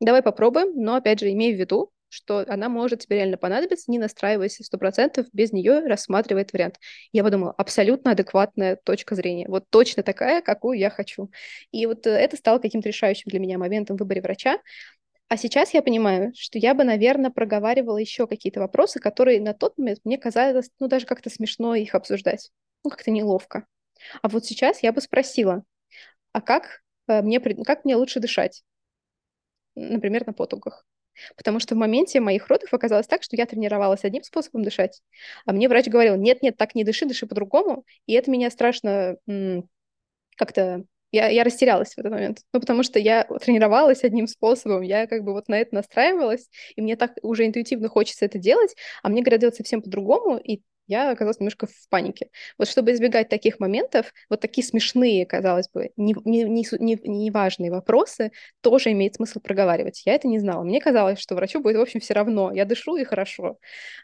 Давай попробуем, но опять же имей в виду, что она может тебе реально понадобиться, не настраивайся сто процентов, без нее рассматривает вариант. Я подумала, абсолютно адекватная точка зрения, вот точно такая, какую я хочу. И вот э, это стало каким-то решающим для меня моментом в выборе врача, а сейчас я понимаю, что я бы, наверное, проговаривала еще какие-то вопросы, которые на тот момент мне казалось, ну, даже как-то смешно их обсуждать. Ну, как-то неловко. А вот сейчас я бы спросила, а как э, мне, как мне лучше дышать? Например, на потугах. Потому что в моменте моих родов оказалось так, что я тренировалась одним способом дышать, а мне врач говорил, нет-нет, так не дыши, дыши по-другому. И это меня страшно как-то я, я растерялась в этот момент. Ну, потому что я тренировалась одним способом, я как бы вот на это настраивалась, и мне так уже интуитивно хочется это делать, а мне говорят делать совсем по-другому, и я оказалась немножко в панике. Вот чтобы избегать таких моментов, вот такие смешные, казалось бы, не, не, не, не, не важные вопросы, тоже имеет смысл проговаривать. Я это не знала. Мне казалось, что врачу будет, в общем, все равно. Я дышу и хорошо.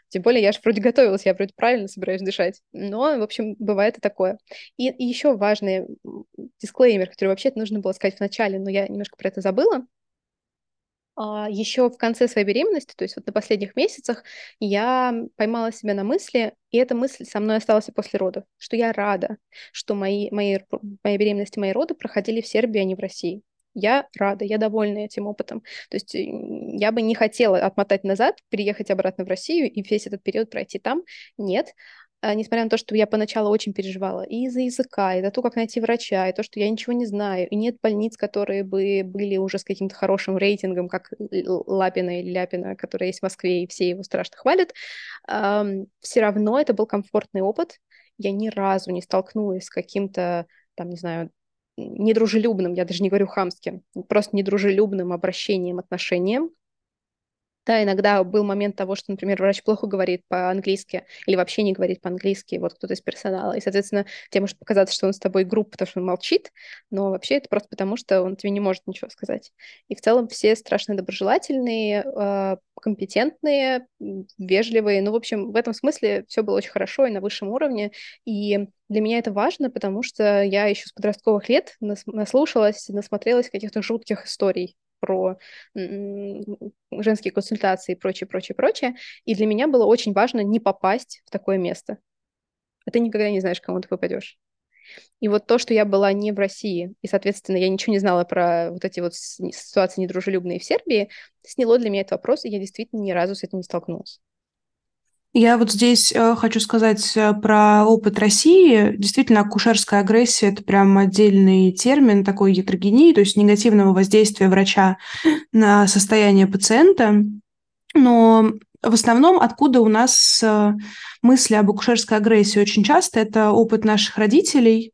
Тем более я же вроде готовилась, я вроде правильно собираюсь дышать. Но, в общем, бывает и такое. И, и еще важный дисклеймер, который вообще нужно было сказать в начале, но я немножко про это забыла. А, еще в конце своей беременности, то есть вот на последних месяцах, я поймала себя на мысли, и эта мысль со мной осталась и после родов, что я рада, что мои, мои, мои беременности, мои роды проходили в Сербии, а не в России. Я рада, я довольна этим опытом. То есть я бы не хотела отмотать назад, переехать обратно в Россию и весь этот период пройти там. Нет, несмотря на то, что я поначалу очень переживала и из-за языка, и за то, как найти врача, и то, что я ничего не знаю, и нет больниц, которые бы были уже с каким-то хорошим рейтингом, как Лапина или Ляпина, которая есть в Москве, и все его страшно хвалят, все равно это был комфортный опыт. Я ни разу не столкнулась с каким-то, там, не знаю, недружелюбным, я даже не говорю хамским, просто недружелюбным обращением, отношением да, иногда был момент того, что, например, врач плохо говорит по-английски или вообще не говорит по-английски, вот кто-то из персонала, и, соответственно, тебе может показаться, что он с тобой групп, потому что он молчит, но вообще это просто потому, что он тебе не может ничего сказать. И в целом все страшно доброжелательные, а, компетентные, вежливые. Ну, в общем, в этом смысле все было очень хорошо и на высшем уровне. И для меня это важно, потому что я еще с подростковых лет наслушалась, насмотрелась каких-то жутких историй про женские консультации и прочее, прочее, прочее. И для меня было очень важно не попасть в такое место. А ты никогда не знаешь, кому ты попадешь. И вот то, что я была не в России, и, соответственно, я ничего не знала про вот эти вот ситуации недружелюбные в Сербии, сняло для меня этот вопрос, и я действительно ни разу с этим не столкнулась. Я вот здесь э, хочу сказать э, про опыт России. Действительно, акушерская агрессия – это прям отдельный термин такой ятрогении, то есть негативного воздействия врача на состояние пациента. Но в основном, откуда у нас э, мысли об акушерской агрессии очень часто, это опыт наших родителей.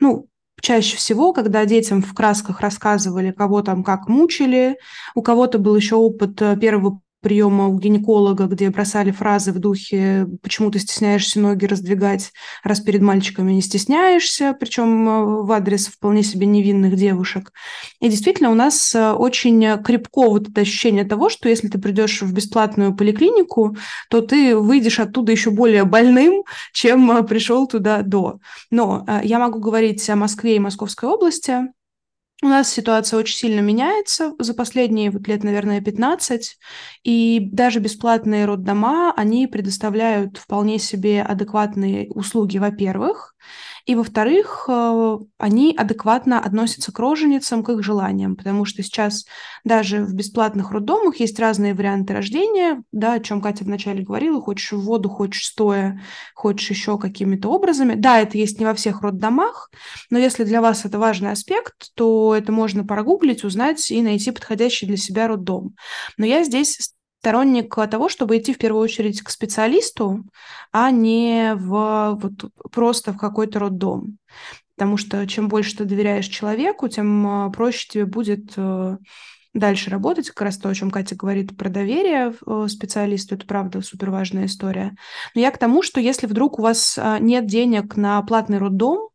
Ну, чаще всего, когда детям в красках рассказывали, кого там как мучили, у кого-то был еще опыт первого приема у гинеколога, где бросали фразы в духе «почему ты стесняешься ноги раздвигать, раз перед мальчиками не стесняешься», причем э, в адрес вполне себе невинных девушек. И действительно у нас э, очень крепко вот это ощущение того, что если ты придешь в бесплатную поликлинику, то ты выйдешь оттуда еще более больным, чем э, пришел туда до. Но я могу говорить о Москве и Московской области. У нас ситуация очень сильно меняется за последние вот лет, наверное, 15, и даже бесплатные роддома, они предоставляют вполне себе адекватные услуги, во-первых, и, во-вторых, э, они адекватно относятся к роженицам, к их желаниям, потому что сейчас даже в бесплатных роддомах есть разные варианты рождения, да, о чем Катя вначале говорила, хочешь в воду, хочешь стоя, хочешь еще какими-то образами. Да, это есть не во всех роддомах, но если для вас это важный аспект, то это можно прогуглить, узнать и найти подходящий для себя роддом. Но я здесь сторонник того, чтобы идти в первую очередь к специалисту, а не в, вот, просто в какой-то роддом. Потому что чем больше ты доверяешь человеку, тем а, проще тебе будет э, дальше работать. Как раз то, о чем Катя говорит про доверие э, специалисту, это правда супер важная история. Но я к тому, что если вдруг у вас нет денег на платный роддом,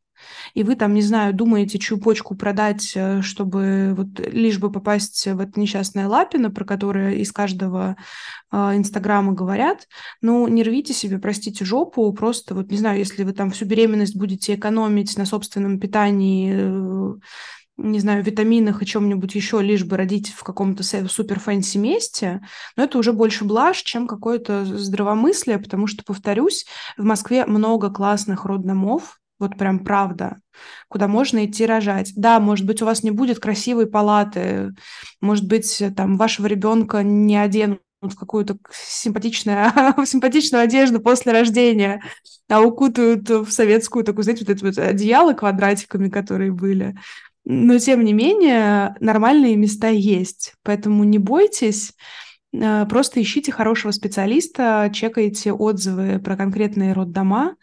и вы там, не знаю, думаете, чью почку продать, э, чтобы вот лишь бы попасть в это несчастное Лапино, про которое из каждого э, Инстаграма говорят, ну, не рвите себе, простите, жопу, просто вот, не знаю, если вы там всю беременность будете экономить на собственном питании, э, не знаю, витаминах и чем-нибудь еще, лишь бы родить в каком-то супер fancy месте, но это уже больше блажь, чем какое-то здравомыслие, потому что, повторюсь, в Москве много классных роддомов, вот прям правда, куда можно идти рожать. Да, может быть, у вас не будет красивой палаты, может быть, там вашего ребенка не оденут в какую-то симпатичную, симпатичную одежду после рождения, а укутают в советскую, такую, знаете, вот это вот одеяло квадратиками, которые были. Но, тем не менее, нормальные места есть. Поэтому не бойтесь, э, просто ищите хорошего специалиста, чекайте отзывы про конкретные роддома,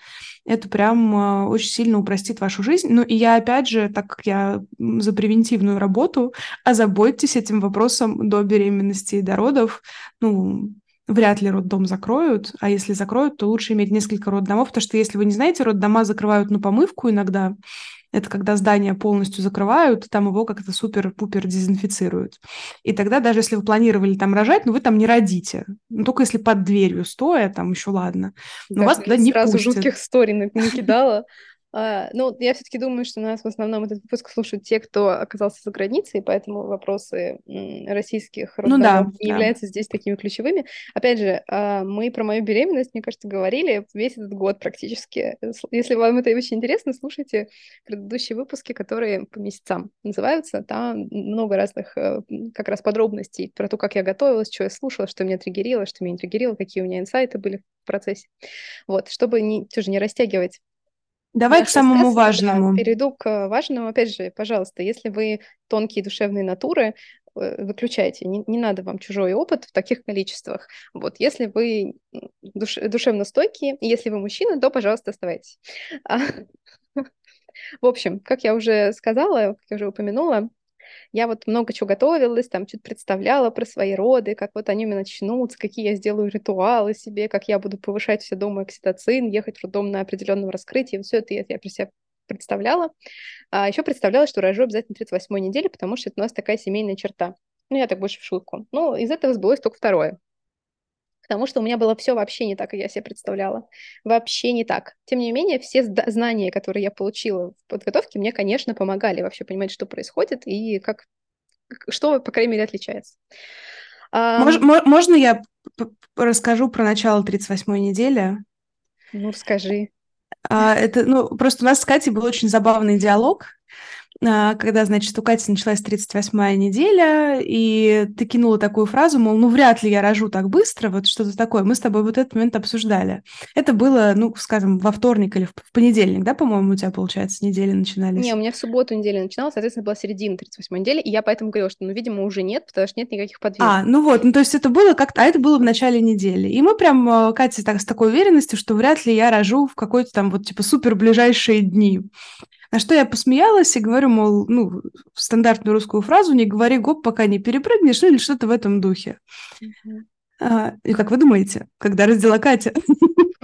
это прям а, очень сильно упростит вашу жизнь. Ну и я, опять же, так как я за превентивную работу, озаботьтесь этим вопросом до беременности и до родов. Ну, вряд ли роддом закроют, а если закроют, то лучше иметь несколько роддомов, потому что если вы не знаете, роддома закрывают на помывку иногда, это когда здание полностью закрывают, там его как-то супер-пупер дезинфицируют. И тогда даже если вы планировали там рожать, ну вы там не родите. Ну, только если под дверью стоя, там еще ладно. Но да, вас туда не сразу пустят. жутких историй накидала. А, ну, я все-таки думаю, что нас в основном этот выпуск слушают те, кто оказался за границей, поэтому вопросы российских ну, да, не да. являются здесь такими ключевыми. Опять же, а, мы про мою беременность, мне кажется, говорили весь этот год практически. Если вам это очень интересно, слушайте предыдущие выпуски, которые по месяцам называются. Там много разных э, как раз подробностей про то, как я готовилась, что я слушала, что меня триггерило, что меня не триггерило, какие у меня инсайты были в процессе. Вот, чтобы не, тоже не растягивать Давай к самому важному. Да, перейду к важному. Опять же, пожалуйста, если вы тонкие душевные натуры, э, выключайте. Не, не надо вам чужой опыт в таких количествах. Вот, если вы душ, душевно стойкие, если вы мужчина, то, пожалуйста, оставайтесь. В общем, как я уже сказала, как я уже упомянула, я вот много чего готовилась, там что-то представляла про свои роды, как вот они у меня начнутся, какие я сделаю ритуалы себе, как я буду повышать все дома окситоцин, ехать в роддом на определенном раскрытии. Все это я, я про себя представляла. А еще представляла, что рожу обязательно 38-й неделе, потому что это у нас такая семейная черта. Ну, я так больше в шутку. Ну, из этого сбылось только второе потому что у меня было все вообще не так, как я себе представляла. Вообще не так. Тем не менее, все знания, которые я получила в подготовке, мне, конечно, помогали вообще понимать, что происходит и как что, по крайней мере, отличается. Мож, um, можно я расскажу про начало 38-й недели? Ну, расскажи. А, это, ну, просто у нас с Катей был очень забавный диалог. А, когда, значит, у Кати началась 38-я неделя, и ты кинула такую фразу, мол, ну, вряд ли я рожу так быстро, вот что-то такое. Мы с тобой вот этот момент обсуждали. Это было, ну, скажем, во вторник или в понедельник, да, по-моему, у тебя, получается, недели начинались? Не, у меня в субботу неделя начиналась, соответственно, была середина 38-й недели, и я поэтому говорила, что, ну, видимо, уже нет, потому что нет никаких подвижек. А, ну вот, ну, то есть это было как-то, а это было в начале недели. И мы прям, э, Катя, так, с такой уверенностью, что вряд ли я рожу в какой-то там вот, типа, супер ближайшие дни. На что я посмеялась и говорю, мол, ну, стандартную русскую фразу «не говори гоп, пока не перепрыгнешь», ну или что-то в этом духе. Mm-hmm. А, и как вы думаете, когда родила Катя?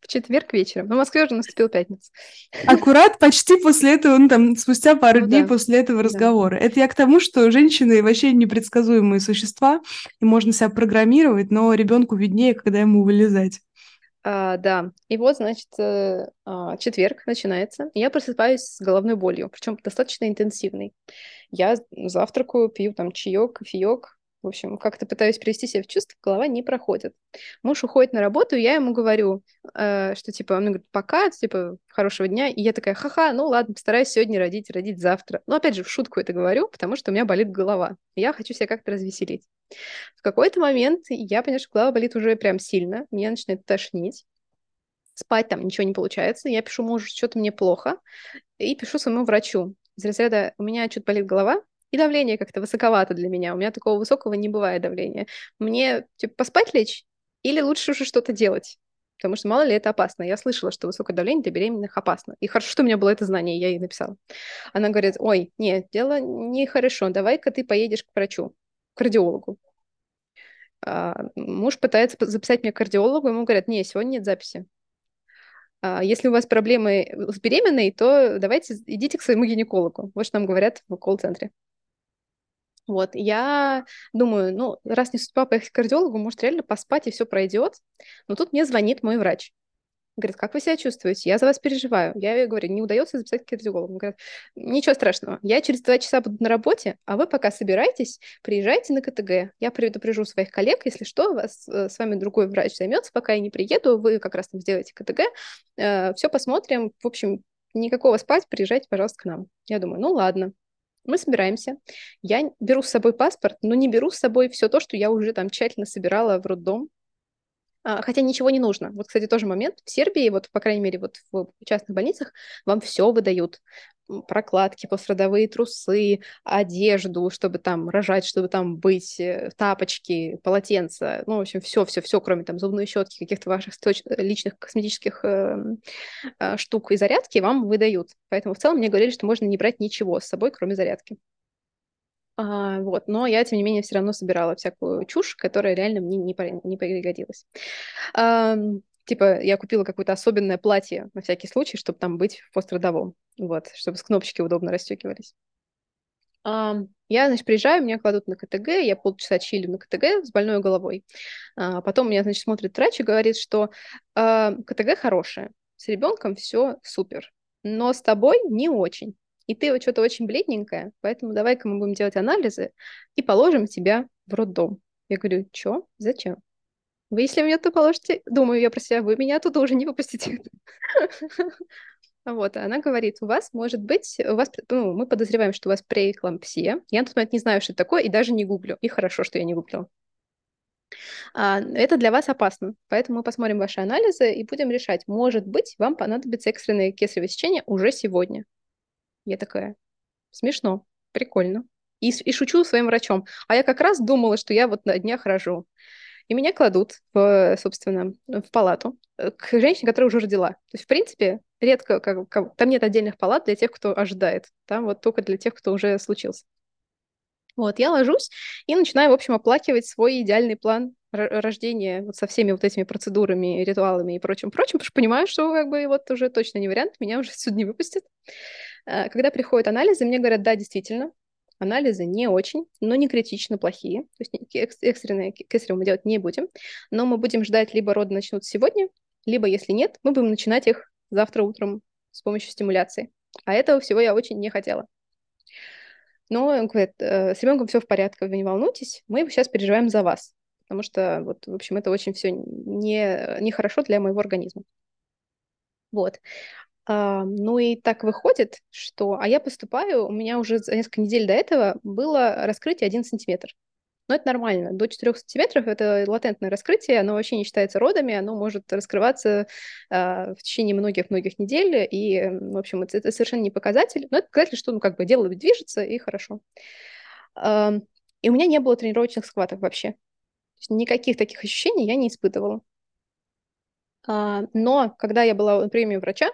В четверг вечером. В Москве уже наступил пятница. Аккурат почти после этого, ну там, спустя пару ну, дней да. после этого разговора. Да. Это я к тому, что женщины вообще непредсказуемые существа, и можно себя программировать, но ребенку виднее, когда ему вылезать. А, да, и вот, значит, э, а, четверг начинается, я просыпаюсь с головной болью, причем достаточно интенсивной. Я завтракаю, пью там чаек, кофеек, в общем, как-то пытаюсь привести себя в чувство, голова не проходит. Муж уходит на работу, и я ему говорю, э, что типа, он говорит, пока, типа, хорошего дня. И я такая, ха-ха, ну ладно, постараюсь сегодня родить, родить завтра. Но опять же, в шутку это говорю, потому что у меня болит голова. Я хочу себя как-то развеселить. В какой-то момент я поняла, что голова болит уже прям сильно, меня начинает тошнить. Спать там ничего не получается. Я пишу мужу, что-то мне плохо, и пишу своему врачу. Из разряда у меня что-то болит голова, и давление как-то высоковато для меня. У меня такого высокого не бывает давления. Мне, типа, поспать лечь или лучше уже что-то делать? Потому что мало ли это опасно. Я слышала, что высокое давление для беременных опасно. И хорошо, что у меня было это знание, я ей написала. Она говорит, ой, нет, дело нехорошо, давай-ка ты поедешь к врачу, к кардиологу. А, муж пытается записать меня к кардиологу, ему говорят, нет, сегодня нет записи. А, если у вас проблемы с беременной, то давайте идите к своему гинекологу. Вот что нам говорят в колл-центре. Вот, я думаю, ну, раз не судьба поехать к кардиологу, может, реально поспать и все пройдет. Но тут мне звонит мой врач. Говорит, как вы себя чувствуете? Я за вас переживаю. Я говорю, не удается записать к кардиологу. Он говорит, ничего страшного, я через два часа буду на работе, а вы пока собирайтесь, приезжайте на КТГ. Я предупрежу своих коллег, если что, вас, э, с вами другой врач займется, пока я не приеду, вы как раз там сделаете КТГ, э, все посмотрим. В общем, никакого спать, приезжайте, пожалуйста, к нам. Я думаю, ну ладно. Мы собираемся. Я беру с собой паспорт, но не беру с собой все то, что я уже там тщательно собирала в роддом. А, хотя ничего не нужно. Вот, кстати, тоже момент. В Сербии, вот, по крайней мере, вот в частных больницах вам все выдают прокладки, пострадовые трусы, одежду, чтобы там рожать, чтобы там быть, э, тапочки, полотенца, ну, в общем, все-все-все, кроме там зубной щетки, каких-то ваших личных косметических э, э, штук и зарядки вам выдают. Поэтому в целом мне говорили, что можно не брать ничего с собой, кроме зарядки. А, вот, но я, тем не менее, все равно собирала всякую чушь, которая реально мне не, не пригодилась. А, типа, я купила какое-то особенное платье на всякий случай, чтобы там быть в пострадовом. Вот, чтобы с кнопочки удобно расстегивались. Uh, я, значит, приезжаю, меня кладут на КТГ, я полчаса чилю на КТГ с больной головой. Uh, потом меня, значит, смотрит врач и говорит, что uh, КТГ хорошее, с ребенком все супер, но с тобой не очень. И ты вот что-то очень бледненькая, поэтому давай-ка мы будем делать анализы и положим тебя в роддом. Я говорю, что? Зачем? Вы, если меня туда положите, думаю я про себя, вы меня оттуда уже не выпустите. Вот, она говорит, у вас может быть, у вас, ну, мы подозреваем, что у вас преэклампсия. Я на тот момент не знаю, что это такое, и даже не гуглю. И хорошо, что я не гуглила. А, это для вас опасно, поэтому мы посмотрим ваши анализы и будем решать, может быть, вам понадобится экстренное кесарево сечение уже сегодня. Я такая, смешно, прикольно. И, и шучу своим врачом. А я как раз думала, что я вот на днях рожу. И меня кладут, в, собственно, в палату э, к женщине, которая уже родила. То есть, в принципе, редко, как, как, там нет отдельных палат для тех, кто ожидает. Там вот только для тех, кто уже случился. Вот, я ложусь и начинаю, в общем, оплакивать свой идеальный план рождения вот со всеми вот этими процедурами, ритуалами и прочим-прочим, потому что понимаю, что как бы вот уже точно не вариант, меня уже отсюда не выпустят. Э, когда приходят анализы, мне говорят, да, действительно, Анализы не очень, но не критично плохие. То есть экстренные кесарево мы делать не будем. Но мы будем ждать, либо роды начнут сегодня, либо, если нет, мы будем начинать их завтра утром с помощью стимуляции. А этого всего я очень не хотела. Но он говорит, э, с ребенком все в порядке, вы не волнуйтесь, мы сейчас переживаем за вас, потому что, вот, в общем, это очень все не, нехорошо для моего организма. Вот. А, ну и так выходит, что... А я поступаю, у меня уже за несколько недель до этого было раскрытие 1 сантиметр. Но это нормально. До 4 сантиметров это латентное раскрытие, оно вообще не считается родами, оно может раскрываться э, в течение многих-многих недель, и, в общем, это, это совершенно не показатель, но это показатель, что, ну, как бы дело движется, и хорошо. Э, и у меня не было тренировочных схваток вообще. никаких таких ощущений я не испытывала. Но когда я была на приеме врача,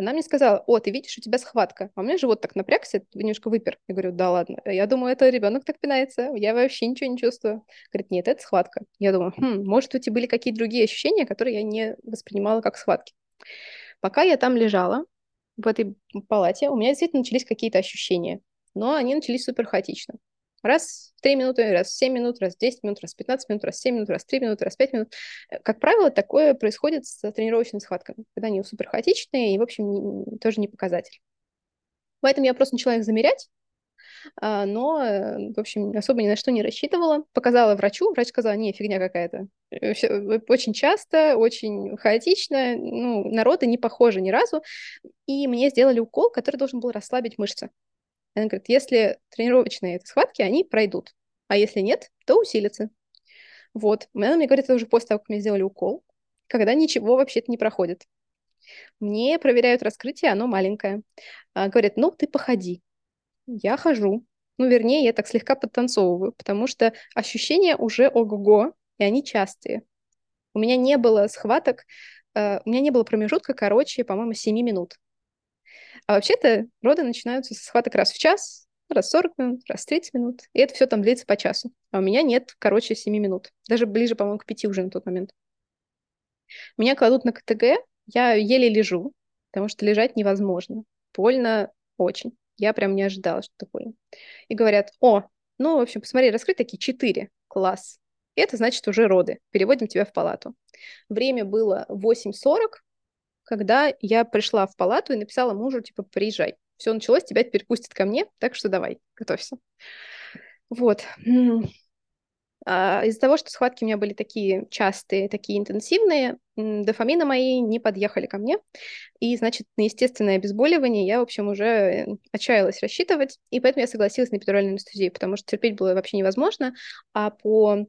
она мне сказала, о, ты видишь, у тебя схватка. А у меня живот так напрягся, немножко выпер. Я говорю, да ладно. Я думаю, это ребенок так пинается. Я вообще ничего не чувствую. Говорит, нет, это схватка. Я думаю, хм, может, у тебя были какие-то другие ощущения, которые я не воспринимала как схватки. Пока я там лежала, в этой палате, у меня действительно начались какие-то ощущения. Но они начались супер хаотично. Раз в 3 минуты, раз в 7 минут, раз в 10 минут, раз в 15 минут, раз в 7 минут, раз в 3 минуты, раз в 5 минут. Э, как правило, такое происходит с тренировочными схватками, когда они супер хаотичные и, в общем, тоже не показатель. Поэтому я просто начала их замерять, а, но, э, в общем, особо ни на что не рассчитывала. Показала врачу, врач сказал, не, фигня какая-то. Э, очень часто, очень хаотично, ну, народы не похожи ни разу. И мне сделали укол, который должен был расслабить мышцы. Она говорит, если тренировочные схватки, они пройдут, а если нет, то усилятся. Вот. Она мне говорит, это уже после того, как мне сделали укол, когда ничего вообще-то не проходит. Мне проверяют раскрытие, оно маленькое. А, говорят, ну, ты походи. Я хожу. Ну, вернее, я так слегка подтанцовываю, потому что ощущения уже ого-го, и они частые. У меня не было схваток, uh, у меня не было промежутка короче, по-моему, 7 минут. А вообще-то роды начинаются со схваток раз в час, раз в 40 минут, раз в 30 минут. И это все там длится по часу. А у меня нет, короче, 7 минут. Даже ближе, по-моему, к 5 уже на тот момент. Меня кладут на КТГ, я еле лежу, потому что лежать невозможно. Больно очень. Я прям не ожидала, что такое. И говорят, о, ну, в общем, посмотри, раскрыть такие 4. Класс. Это значит уже роды. Переводим тебя в палату. Время было 8.40, когда я пришла в палату и написала мужу, типа, приезжай. Все началось, тебя теперь пустят ко мне, так что давай, готовься. Вот. А, из-за того, что схватки у меня были такие частые, такие интенсивные, дофамины мои не подъехали ко мне. И, значит, на естественное обезболивание я, в общем, уже отчаялась рассчитывать. И поэтому я согласилась на эпидуральную анестезию, потому что терпеть было вообще невозможно. А по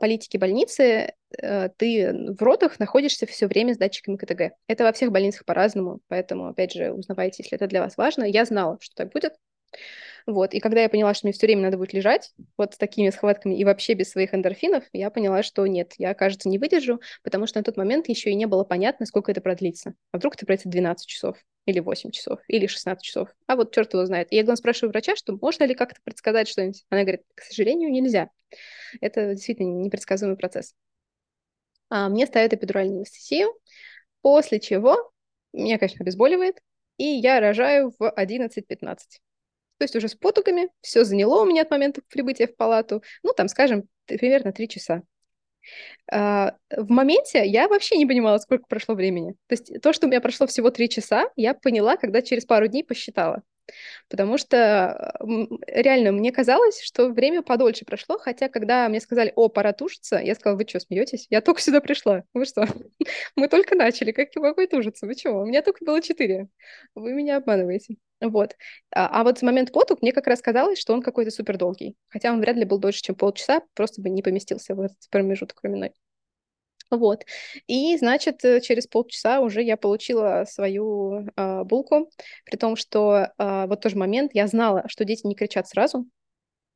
политики больницы э, ты в родах находишься все время с датчиками КТГ. Это во всех больницах по-разному, поэтому, опять же, узнавайте, если это для вас важно. Я знала, что так будет. Вот, и когда я поняла, что мне все время надо будет лежать вот с такими схватками и вообще без своих эндорфинов, я поняла, что нет, я, кажется, не выдержу, потому что на тот момент еще и не было понятно, сколько это продлится. А вдруг это продлится 12 часов, или 8 часов, или 16 часов. А вот черт его знает. И я, главное, спрашиваю врача, что можно ли как-то предсказать что-нибудь. Она говорит, к сожалению, нельзя. Это действительно непредсказуемый процесс. А мне ставят эпидуральную анестезию, после чего меня, конечно, обезболивает, и я рожаю в 11-15. То есть уже с потугами, все заняло у меня от момента прибытия в палату, ну, там, скажем, примерно три часа. Uh, в моменте я вообще не понимала, сколько прошло времени. То есть то, что у меня прошло всего три часа, я поняла, когда через пару дней посчитала. Потому что реально мне казалось, что время подольше прошло, хотя когда мне сказали, о, пора тушиться, я сказала, вы что, смеетесь? Я только сюда пришла. Вы что? Мы только начали, как я могу тужиться? Вы чего? У меня только было четыре. Вы меня обманываете. Вот. А, а вот момент потуг мне как раз казалось, что он какой-то супер долгий. Хотя он вряд ли был дольше, чем полчаса, просто бы не поместился в этот промежуток временной. Вот. И, значит, э, через полчаса уже я получила свою э, булку, при том, что э, вот тоже момент, я знала, что дети не кричат сразу,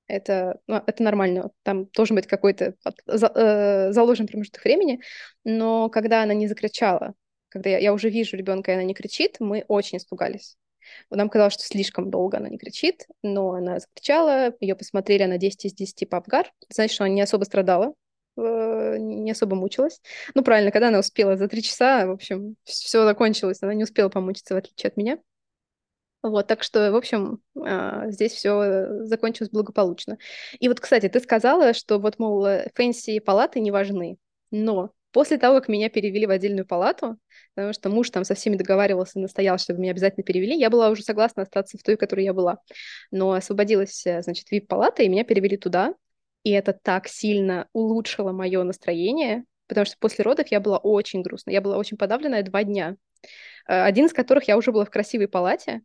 это, ну, это нормально, там должен быть какой-то э, заложен промежуток времени, но когда она не закричала, когда я, я уже вижу ребенка, и она не кричит, мы очень испугались. Нам казалось, что слишком долго она не кричит, но она закричала, ее посмотрели на 10 из 10 по Апгар, значит, что она не особо страдала, не особо мучилась. Ну, правильно, когда она успела за три часа, в общем, все закончилось, она не успела помучиться, в отличие от меня. Вот, так что, в общем, а, здесь все закончилось благополучно. И вот, кстати, ты сказала, что вот, мол, fancy палаты не важны, но После того, как меня перевели в отдельную палату, потому что муж там со всеми договаривался, настоял, чтобы меня обязательно перевели, я была уже согласна остаться в той, в которой я была. Но освободилась, э, значит, VIP-палата, и меня перевели туда, и это так сильно улучшило мое настроение, потому что после родов я была очень грустна, я была очень подавленная два дня, э, один из которых я уже была в красивой палате,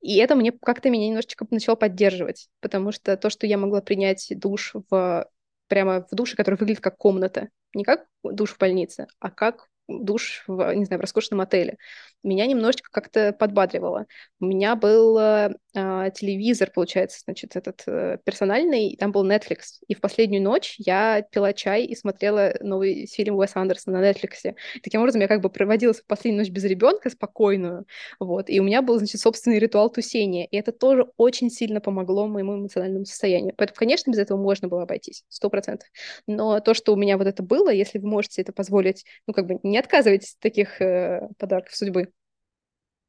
и это мне как-то меня немножечко начало поддерживать, потому что то, что я могла принять душ в прямо в душе, который выглядит как комната, не как душ в больнице, а как душ в, не знаю, в роскошном отеле. Меня немножечко как-то подбадривало. У меня был э, телевизор, получается, значит, этот э, персональный, и там был Netflix. И в последнюю ночь я пила чай и смотрела новый фильм Уэса Андерсона на Netflix. Таким образом я как бы проводила в последнюю ночь без ребенка спокойную. Вот. И у меня был, значит, собственный ритуал тусения. И это тоже очень сильно помогло моему эмоциональному состоянию. Поэтому, конечно, без этого можно было обойтись, сто процентов. Но то, что у меня вот это было, если вы можете это позволить, ну, как бы не отказывайтесь от таких э, подарков судьбы.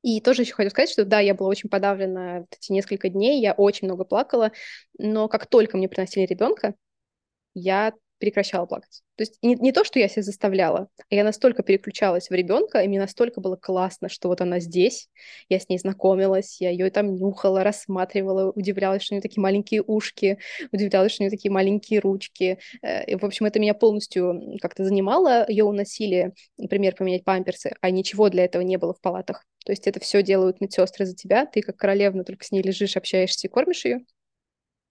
И тоже еще хочу сказать, что да, я была очень подавлена эти несколько дней, я очень много плакала, но как только мне приносили ребенка, я прекращала плакать. То есть не, не то, что я себя заставляла, а я настолько переключалась в ребенка, и мне настолько было классно, что вот она здесь, я с ней знакомилась, я ее там нюхала, рассматривала, удивлялась, что у нее такие маленькие ушки, удивлялась, что у нее такие маленькие ручки. Э, и, в общем, это меня полностью как-то занимало. Ее уносили, например, поменять памперсы, а ничего для этого не было в палатах. То есть это все делают медсестры за тебя, ты как королевна только с ней лежишь, общаешься и кормишь ее.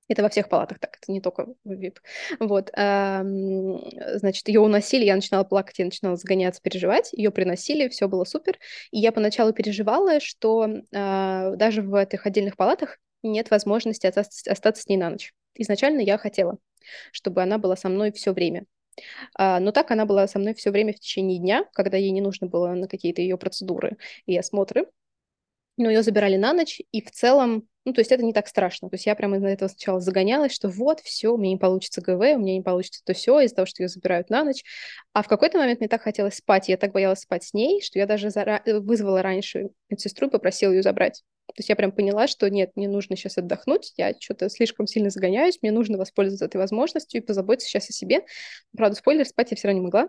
Это во всех палатах так, это не только в VIP. Вот, значит, ее уносили, я начинала плакать, я начинала сгоняться, переживать, ее приносили, все было супер. И я поначалу переживала, что а, даже в этих отдельных палатах нет возможности остаться, остаться с ней на ночь. Изначально я хотела, чтобы она была со мной все время. А, но так она была со мной все время в течение дня, когда ей не нужно было на какие-то ее процедуры и осмотры. Но ее забирали на ночь, и в целом ну, то есть это не так страшно. То есть я прямо из-за этого сначала загонялась, что вот, все, у меня не получится ГВ, у меня не получится то все из-за того, что ее забирают на ночь. А в какой-то момент мне так хотелось спать, я так боялась спать с ней, что я даже зара... Э, вызвала раньше медсестру и попросила ее забрать. То есть я прям поняла, что нет, мне нужно сейчас отдохнуть, я что-то слишком сильно загоняюсь, мне нужно воспользоваться этой возможностью и позаботиться сейчас о себе. Правда, спойлер, спать я все равно не могла.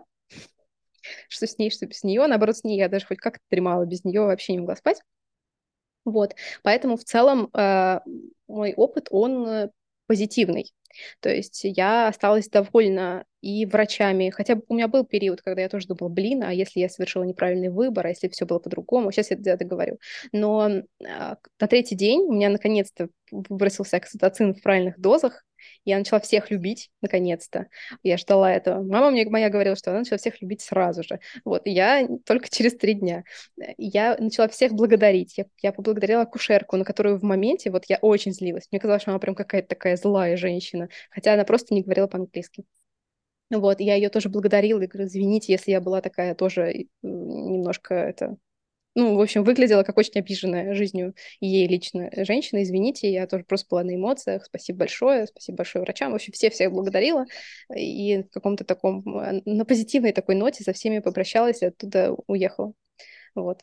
Что с ней, что без нее. Наоборот, с ней я даже хоть как-то дремала, без нее вообще не могла спать. Вот, поэтому в целом э, мой опыт, он э, позитивный. То есть я осталась довольна и врачами, хотя у меня был период, когда я тоже думала, блин, а если я совершила неправильный выбор, а если все было по-другому, сейчас я это говорю. Но э, на третий день у меня наконец-то выбросился окситоцин в правильных дозах, я начала всех любить, наконец-то. Я ждала этого. Мама мне моя говорила, что она начала всех любить сразу же. Вот, я только через три дня. Я начала всех благодарить. Я, я поблагодарила акушерку, на которую в моменте вот я очень злилась. Мне казалось, что она прям какая-то такая злая женщина, хотя она просто не говорила по-английски. Вот, я ее тоже благодарила и говорю, извините, если я была такая тоже немножко это ну, в общем, выглядела как очень обиженная жизнью ей лично женщина. Извините, я тоже просто была на эмоциях. Спасибо большое, спасибо большое врачам. В общем, все всех благодарила. И в каком-то таком, э, на позитивной такой ноте со всеми попрощалась и оттуда уехала. Вот.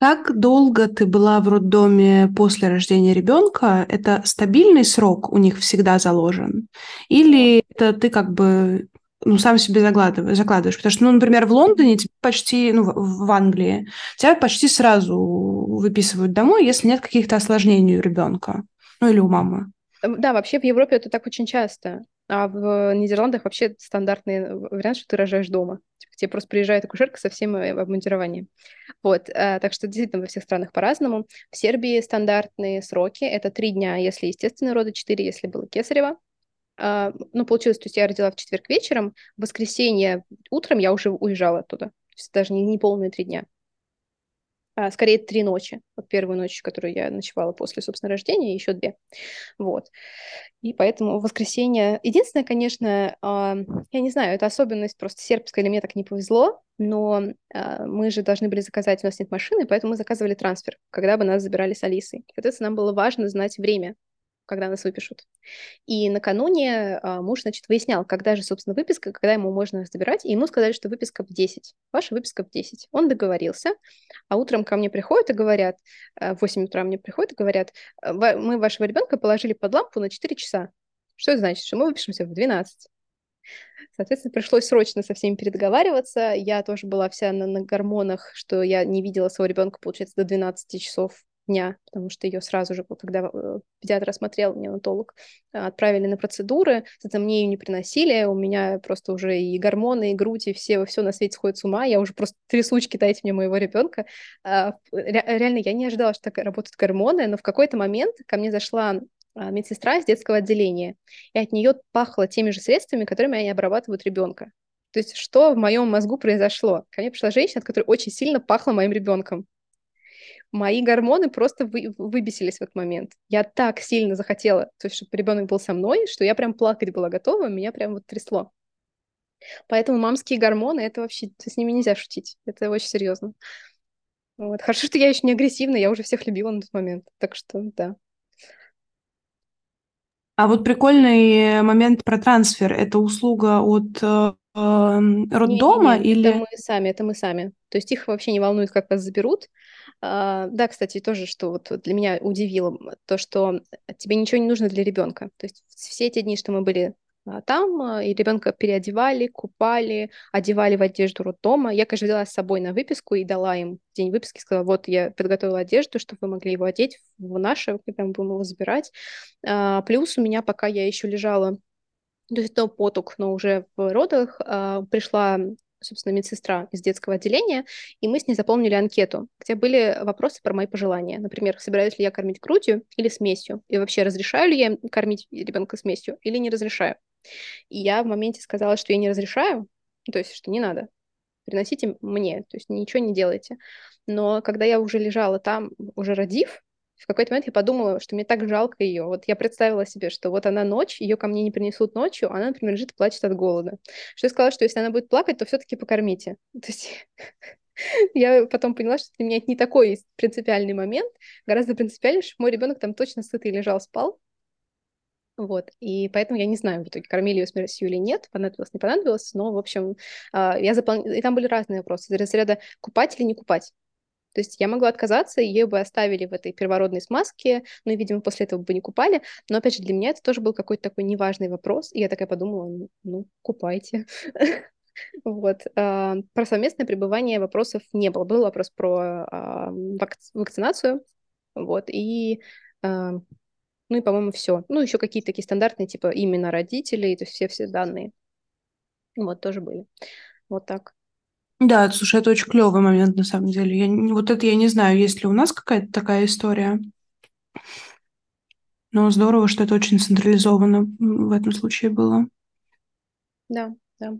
Как долго ты была в роддоме после рождения ребенка? Это стабильный срок у них всегда заложен? Или это ты как бы ну, сам себе закладываешь, закладываешь. Потому что, ну, например, в Лондоне тебе почти, ну, в Англии, тебя почти сразу выписывают домой, если нет каких-то осложнений у ребенка, ну, или у мамы. Да, вообще в Европе это так очень часто. А в Нидерландах вообще стандартный вариант, что ты рожаешь дома. Типа, тебе просто приезжает акушерка со всем э, обмундированием. Вот, а, так что действительно во всех странах по-разному. В Сербии стандартные сроки — это три дня, если естественные роды, четыре, если было кесарево. А, ну, получилось, то есть я родила в четверг вечером, в воскресенье утром я уже уезжала оттуда. То есть даже не, не полные три дня. А, скорее, три ночи. Вот первую ночь, которую я ночевала после, собственно, рождения, еще две. Вот. И поэтому воскресенье... Единственное, конечно, а, я не знаю, это особенность просто сербская, или мне так не повезло, но а, мы же должны были заказать, у нас нет машины, поэтому мы заказывали трансфер, когда бы нас забирали с Алисой. Соответственно, нам было важно знать время, когда нас выпишут. И накануне а, муж, значит, выяснял, когда же, собственно, выписка, когда ему можно забирать, и ему сказали, что выписка в 10. Ваша выписка в 10. Он договорился, а утром ко мне приходят и говорят, а, в 8 утра мне приходят и говорят, мы вашего ребенка положили под лампу на 4 часа. Что это значит? Что мы выпишемся в 12. Соответственно, пришлось срочно со всеми передоговариваться. Я тоже была вся на, на гормонах, что я не видела своего ребенка, получается, до 12 часов дня, потому что ее сразу же, когда э, педиатр осмотрел, неонатолог, отправили на процедуры, это мне ее не приносили, у меня просто уже и гормоны, и грудь, и все, все на свете сходит с ума, я уже просто трясучки дайте мне моего ребенка. А, реально, я не ожидала, что так работают гормоны, но в какой-то момент ко мне зашла а, медсестра из детского отделения, и от нее пахло теми же средствами, которыми они обрабатывают ребенка. То есть что в моем мозгу произошло? Ко мне пришла женщина, от которой очень сильно пахло моим ребенком. Мои гормоны просто вы, выбесились в этот момент. Я так сильно захотела, то есть, чтобы ребенок был со мной, что я прям плакать была готова, меня прям вот трясло. Поэтому мамские гормоны, это вообще, с ними нельзя шутить. Это очень серьезно. Вот. Хорошо, что я еще не агрессивна, я уже всех любила на тот момент. Так что, да. А вот прикольный момент про трансфер. Это услуга от э, роддома не, не, или... Это мы сами, это мы сами. То есть их вообще не волнует, как вас заберут. А, да, кстати, тоже, что вот для меня удивило, то, что тебе ничего не нужно для ребенка. То есть все эти дни, что мы были а, там, а, и ребенка переодевали, купали, одевали в одежду роддома. Я, конечно, взяла с собой на выписку и дала им день выписки, сказала, вот я подготовила одежду, чтобы вы могли его одеть в наше, когда мы будем его забирать. А, плюс у меня, пока я еще лежала, то есть то поток, но уже в родах, пришла собственно, медсестра из детского отделения, и мы с ней заполнили анкету, где были вопросы про мои пожелания. Например, собираюсь ли я кормить грудью или смесью, и вообще разрешаю ли я кормить ребенка смесью или не разрешаю. И я в моменте сказала, что я не разрешаю, то есть, что не надо, приносите мне, то есть ничего не делайте. Но когда я уже лежала там, уже родив, в какой-то момент я подумала, что мне так жалко ее. Вот я представила себе, что вот она ночь, ее ко мне не принесут ночью, она, например, лежит и плачет от голода. Что я сказала, что если она будет плакать, то все-таки покормите. То есть я потом поняла, что для меня это не такой принципиальный момент. Гораздо принципиальнее, что мой ребенок там точно сытый лежал, спал. Вот, и поэтому я не знаю, в итоге, кормили ее смертью или нет, понадобилось, не понадобилось, но, в общем, а, я заполнила, и там были разные вопросы, из разряда купать или не купать. То есть я могла отказаться, ее бы оставили в этой первородной смазке, ну и, видимо, после этого бы не купали. Но, опять же, для меня это тоже был какой-то такой неважный вопрос, и я такая подумала, ну, ну купайте. Вот. А, про совместное пребывание вопросов не было. Был вопрос про а, вакцинацию, вот, и а, ну и, по-моему, все. Ну, еще какие-то такие стандартные, типа имена родителей, то есть все-все данные. Вот, тоже были. Вот так. Да, слушай, это очень клевый момент, на самом деле. Я, вот это я не знаю, есть ли у нас какая-то такая история. Но здорово, что это очень централизовано в этом случае было. Да, да.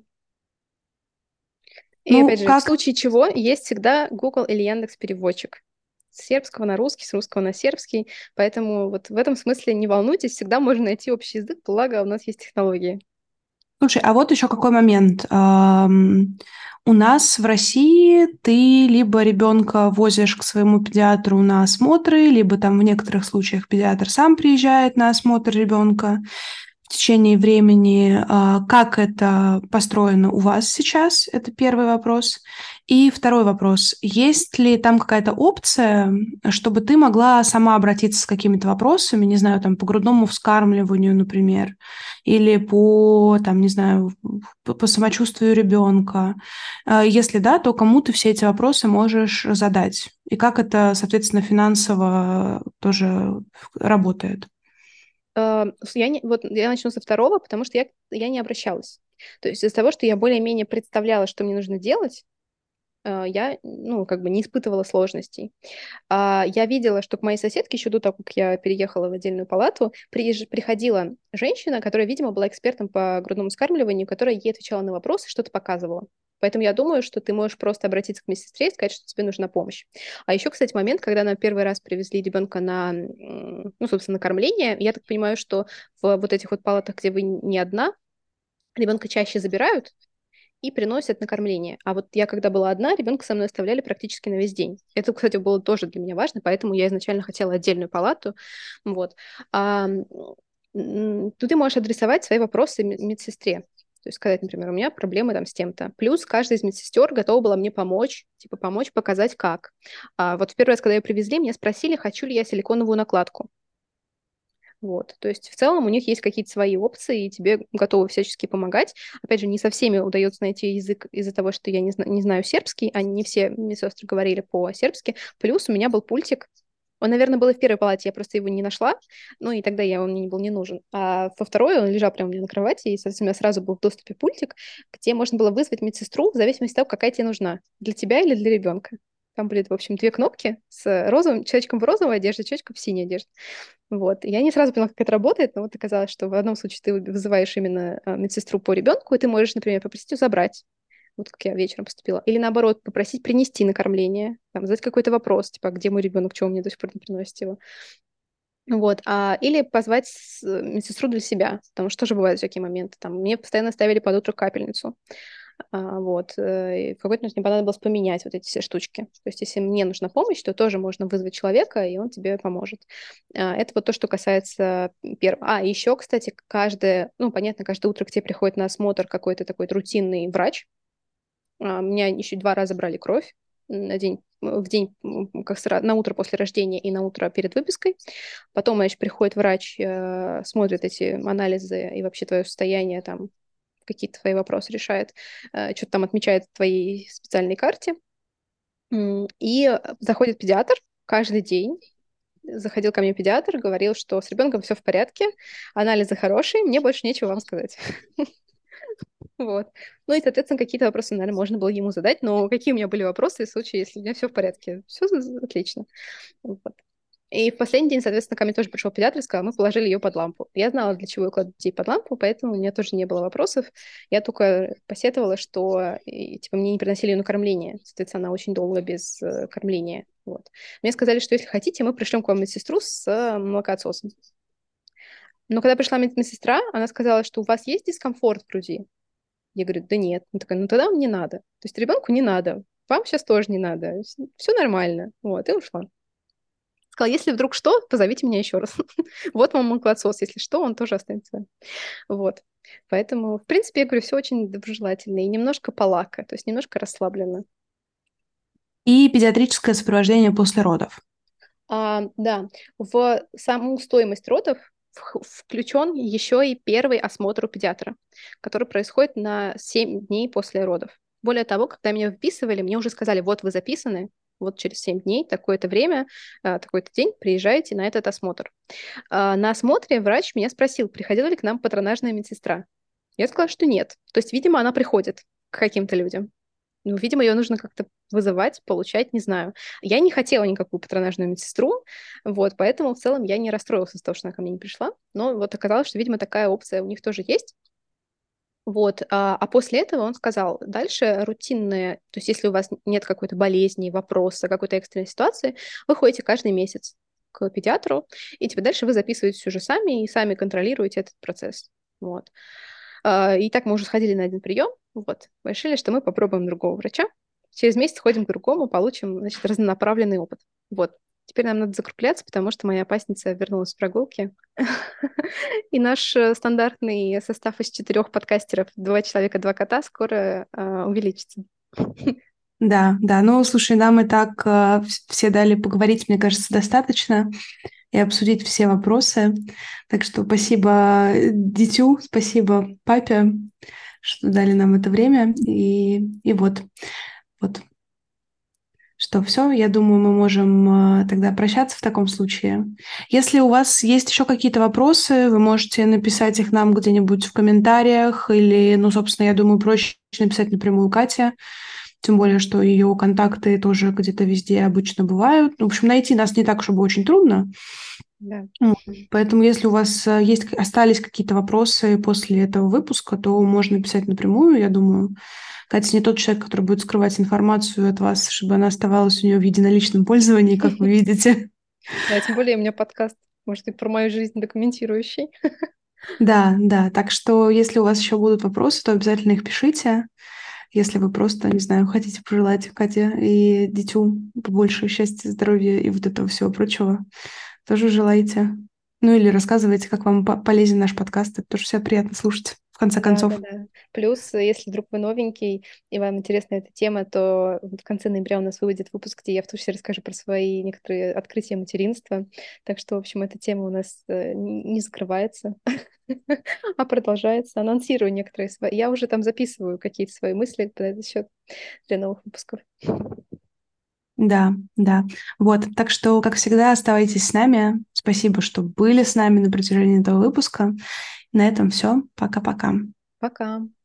И ну, опять же, как... в случае чего есть всегда Google или Яндекс переводчик с сербского на русский, с русского на сербский. Поэтому вот в этом смысле не волнуйтесь, всегда можно найти общий язык, благо у нас есть технологии. Слушай, а вот еще какой момент. У нас в России ты либо ребенка возишь к своему педиатру на осмотры, либо там в некоторых случаях педиатр сам приезжает на осмотр ребенка в течение времени. А, как это построено у вас сейчас? Это первый вопрос. И второй вопрос. Есть ли там какая-то опция, чтобы ты могла сама обратиться с какими-то вопросами, не знаю, там, по грудному вскармливанию, например, или по, там, не знаю, по самочувствию ребенка? А, если да, то кому ты все эти вопросы можешь задать? И как это, соответственно, финансово тоже работает? Я, не, вот, я начну со второго, потому что я, я не обращалась. То есть из-за того, что я более-менее представляла, что мне нужно делать, а, я, ну, как бы не испытывала сложностей. А, я видела, что к моей соседке еще до того, как я переехала в отдельную палату, приезж... приходила женщина, которая, видимо, была экспертом по грудному скармливанию, которая ей отвечала на вопросы, что-то показывала. Поэтому я думаю, что ты можешь просто обратиться к медсестре и сказать, что тебе нужна помощь. А еще, кстати, момент, когда на первый раз привезли ребенка на, ну, собственно, на кормление, я так понимаю, что в вот этих вот палатах, где вы не одна, ребенка чаще забирают и приносят на кормление. А вот я, когда была одна, ребенка со мной оставляли практически на весь день. Это, кстати, было тоже для меня важно, поэтому я изначально хотела отдельную палату. Вот. А, ты можешь адресовать свои вопросы медсестре. То есть сказать, например, у меня проблемы там с тем-то. Плюс каждая из медсестер готова была мне помочь, типа помочь показать как. А вот в первый раз, когда ее привезли, меня спросили, хочу ли я силиконовую накладку. Вот. То есть в целом у них есть какие-то свои опции, и тебе готовы всячески помогать. Опять же, не со всеми удается найти язык из-за того, что я не, зна- не знаю сербский, а не все медсестры говорили по-сербски. Плюс у меня был пультик, он, наверное, был и в первой палате, я просто его не нашла, ну и тогда я, он мне не был не нужен. А во второй он лежал прямо у меня на кровати, и, соответственно, у меня сразу был в доступе пультик, где можно было вызвать медсестру в зависимости от того, какая тебе нужна, для тебя или для ребенка. Там были, в общем, две кнопки с розовым, человечком в розовой одежде, человечком в синей одежде. Вот. Я не сразу поняла, как это работает, но вот оказалось, что в одном случае ты вызываешь именно а, медсестру по ребенку, и ты можешь, например, попросить ее забрать вот как я вечером поступила. Или наоборот, попросить принести накормление, там, задать какой-то вопрос, типа, где мой ребенок, чего мне до сих пор не приносит его. Вот, а, или позвать медсестру для себя, потому что тоже бывают всякие моменты. Там, мне постоянно ставили под утро капельницу. А, вот, э, и в какой-то момент мне понадобилось поменять вот эти все штучки. То есть, если мне нужна помощь, то тоже можно вызвать человека, и он тебе поможет. А, это вот то, что касается первого. А, еще, кстати, каждое, ну, понятно, каждое утро к тебе приходит на осмотр какой-то такой рутинный врач, меня еще два раза брали кровь на день, в день, как на утро после рождения и на утро перед выпиской. Потом, значит, приходит врач, э, смотрит эти анализы и вообще твое состояние, там, какие-то твои вопросы решает, э, что-то там отмечает в твоей специальной карте. И заходит педиатр каждый день, заходил ко мне педиатр, говорил, что с ребенком все в порядке, анализы хорошие, мне больше нечего вам сказать. Вот. Ну и, соответственно, какие-то вопросы, наверное, можно было ему задать, но какие у меня были вопросы в случае, если у меня все в порядке? Все отлично. Вот. И в последний день, соответственно, ко мне тоже пришел педиатр и сказал, мы положили ее под лампу. Я знала, для чего я кладу детей под лампу, поэтому у меня тоже не было вопросов. Я только посетовала, что типа, мне не приносили ее на кормление. Соответственно, она очень долго без э, кормления. Вот. Мне сказали, что если хотите, мы пришлем к вам медсестру с э, молокоотсосом. Но когда пришла медсестра, она сказала, что у вас есть дискомфорт в груди. Я говорю, да нет. Она такая, ну тогда вам не надо. То есть ребенку не надо, вам сейчас тоже не надо. Все нормально. Вот, и ушла. Сказала, если вдруг что, позовите меня еще раз. вот вам молокосос, если что, он тоже останется. Вот. Поэтому, в принципе, я говорю, все очень доброжелательно и немножко полака, то есть немножко расслабленно. И педиатрическое сопровождение после родов. А, да, в саму стоимость родов включен еще и первый осмотр у педиатра, который происходит на 7 дней после родов. Более того, когда меня выписывали, мне уже сказали, вот вы записаны, вот через 7 дней, такое-то время, а, такой-то день приезжаете на этот осмотр. А, на осмотре врач меня спросил, приходила ли к нам патронажная медсестра. Я сказала, что нет. То есть, видимо, она приходит к каким-то людям. Ну, видимо, ее нужно как-то вызывать, получать, не знаю. Я не хотела никакую патронажную медсестру, вот, поэтому в целом я не расстроилась из-за того, что она ко мне не пришла. Но вот оказалось, что, видимо, такая опция у них тоже есть. Вот, а, а после этого он сказал, дальше рутинные, то есть если у вас нет какой-то болезни, вопроса, какой-то экстренной ситуации, вы ходите каждый месяц к педиатру, и типа дальше вы записываете все же сами и сами контролируете этот процесс. Вот. А, и так мы уже сходили на один прием, вот, решили, что мы попробуем другого врача. Через месяц ходим к другому, получим, значит, разнонаправленный опыт. Вот. Теперь нам надо закругляться, потому что моя опасница вернулась с прогулки. И наш э, стандартный состав из четырех подкастеров, два человека, два кота, скоро э, увеличится. Да, да. Ну, слушай, нам и так э, все дали поговорить, мне кажется, достаточно и обсудить все вопросы. Так что спасибо дитю, спасибо папе что дали нам это время. И, и вот, вот. Что все, я думаю, мы можем э, тогда прощаться в таком случае. Если у вас есть еще какие-то вопросы, вы можете написать их нам где-нибудь в комментариях или, ну, собственно, я думаю, проще написать напрямую Кате, тем более, что ее контакты тоже где-то везде обычно бывают. В общем, найти нас не так, чтобы очень трудно. Да. Поэтому, если у вас э, есть, остались какие-то вопросы после этого выпуска, то можно писать напрямую, я думаю. Катя не тот человек, который будет скрывать информацию от вас, чтобы она оставалась у нее в единоличном пользовании, как вы видите. Да, тем более у меня подкаст, может, и про мою жизнь документирующий. Да, да. Так что, если у вас еще будут вопросы, то обязательно их пишите. Если вы просто, не знаю, хотите пожелать Кате и дитю побольше счастья, здоровья и вот этого всего прочего, тоже желаете. Ну или рассказывайте, как вам полезен наш подкаст. Это тоже все приятно слушать. в конце концов. Да, да, да. Плюс, если вдруг вы новенький и вам интересна эта тема, то в конце ноября у нас выйдет выпуск, где я в том числе расскажу про свои некоторые открытия материнства. Так что, в общем, эта тема у нас э, не закрывается, а продолжается. Анонсирую некоторые свои. Я уже там записываю какие-то свои мысли по этот счет для новых выпусков. Да, да. Вот, так что, как всегда, оставайтесь с нами. Спасибо, что были с нами на протяжении этого выпуска. На этом все. Пока-пока. Пока. -пока. Пока.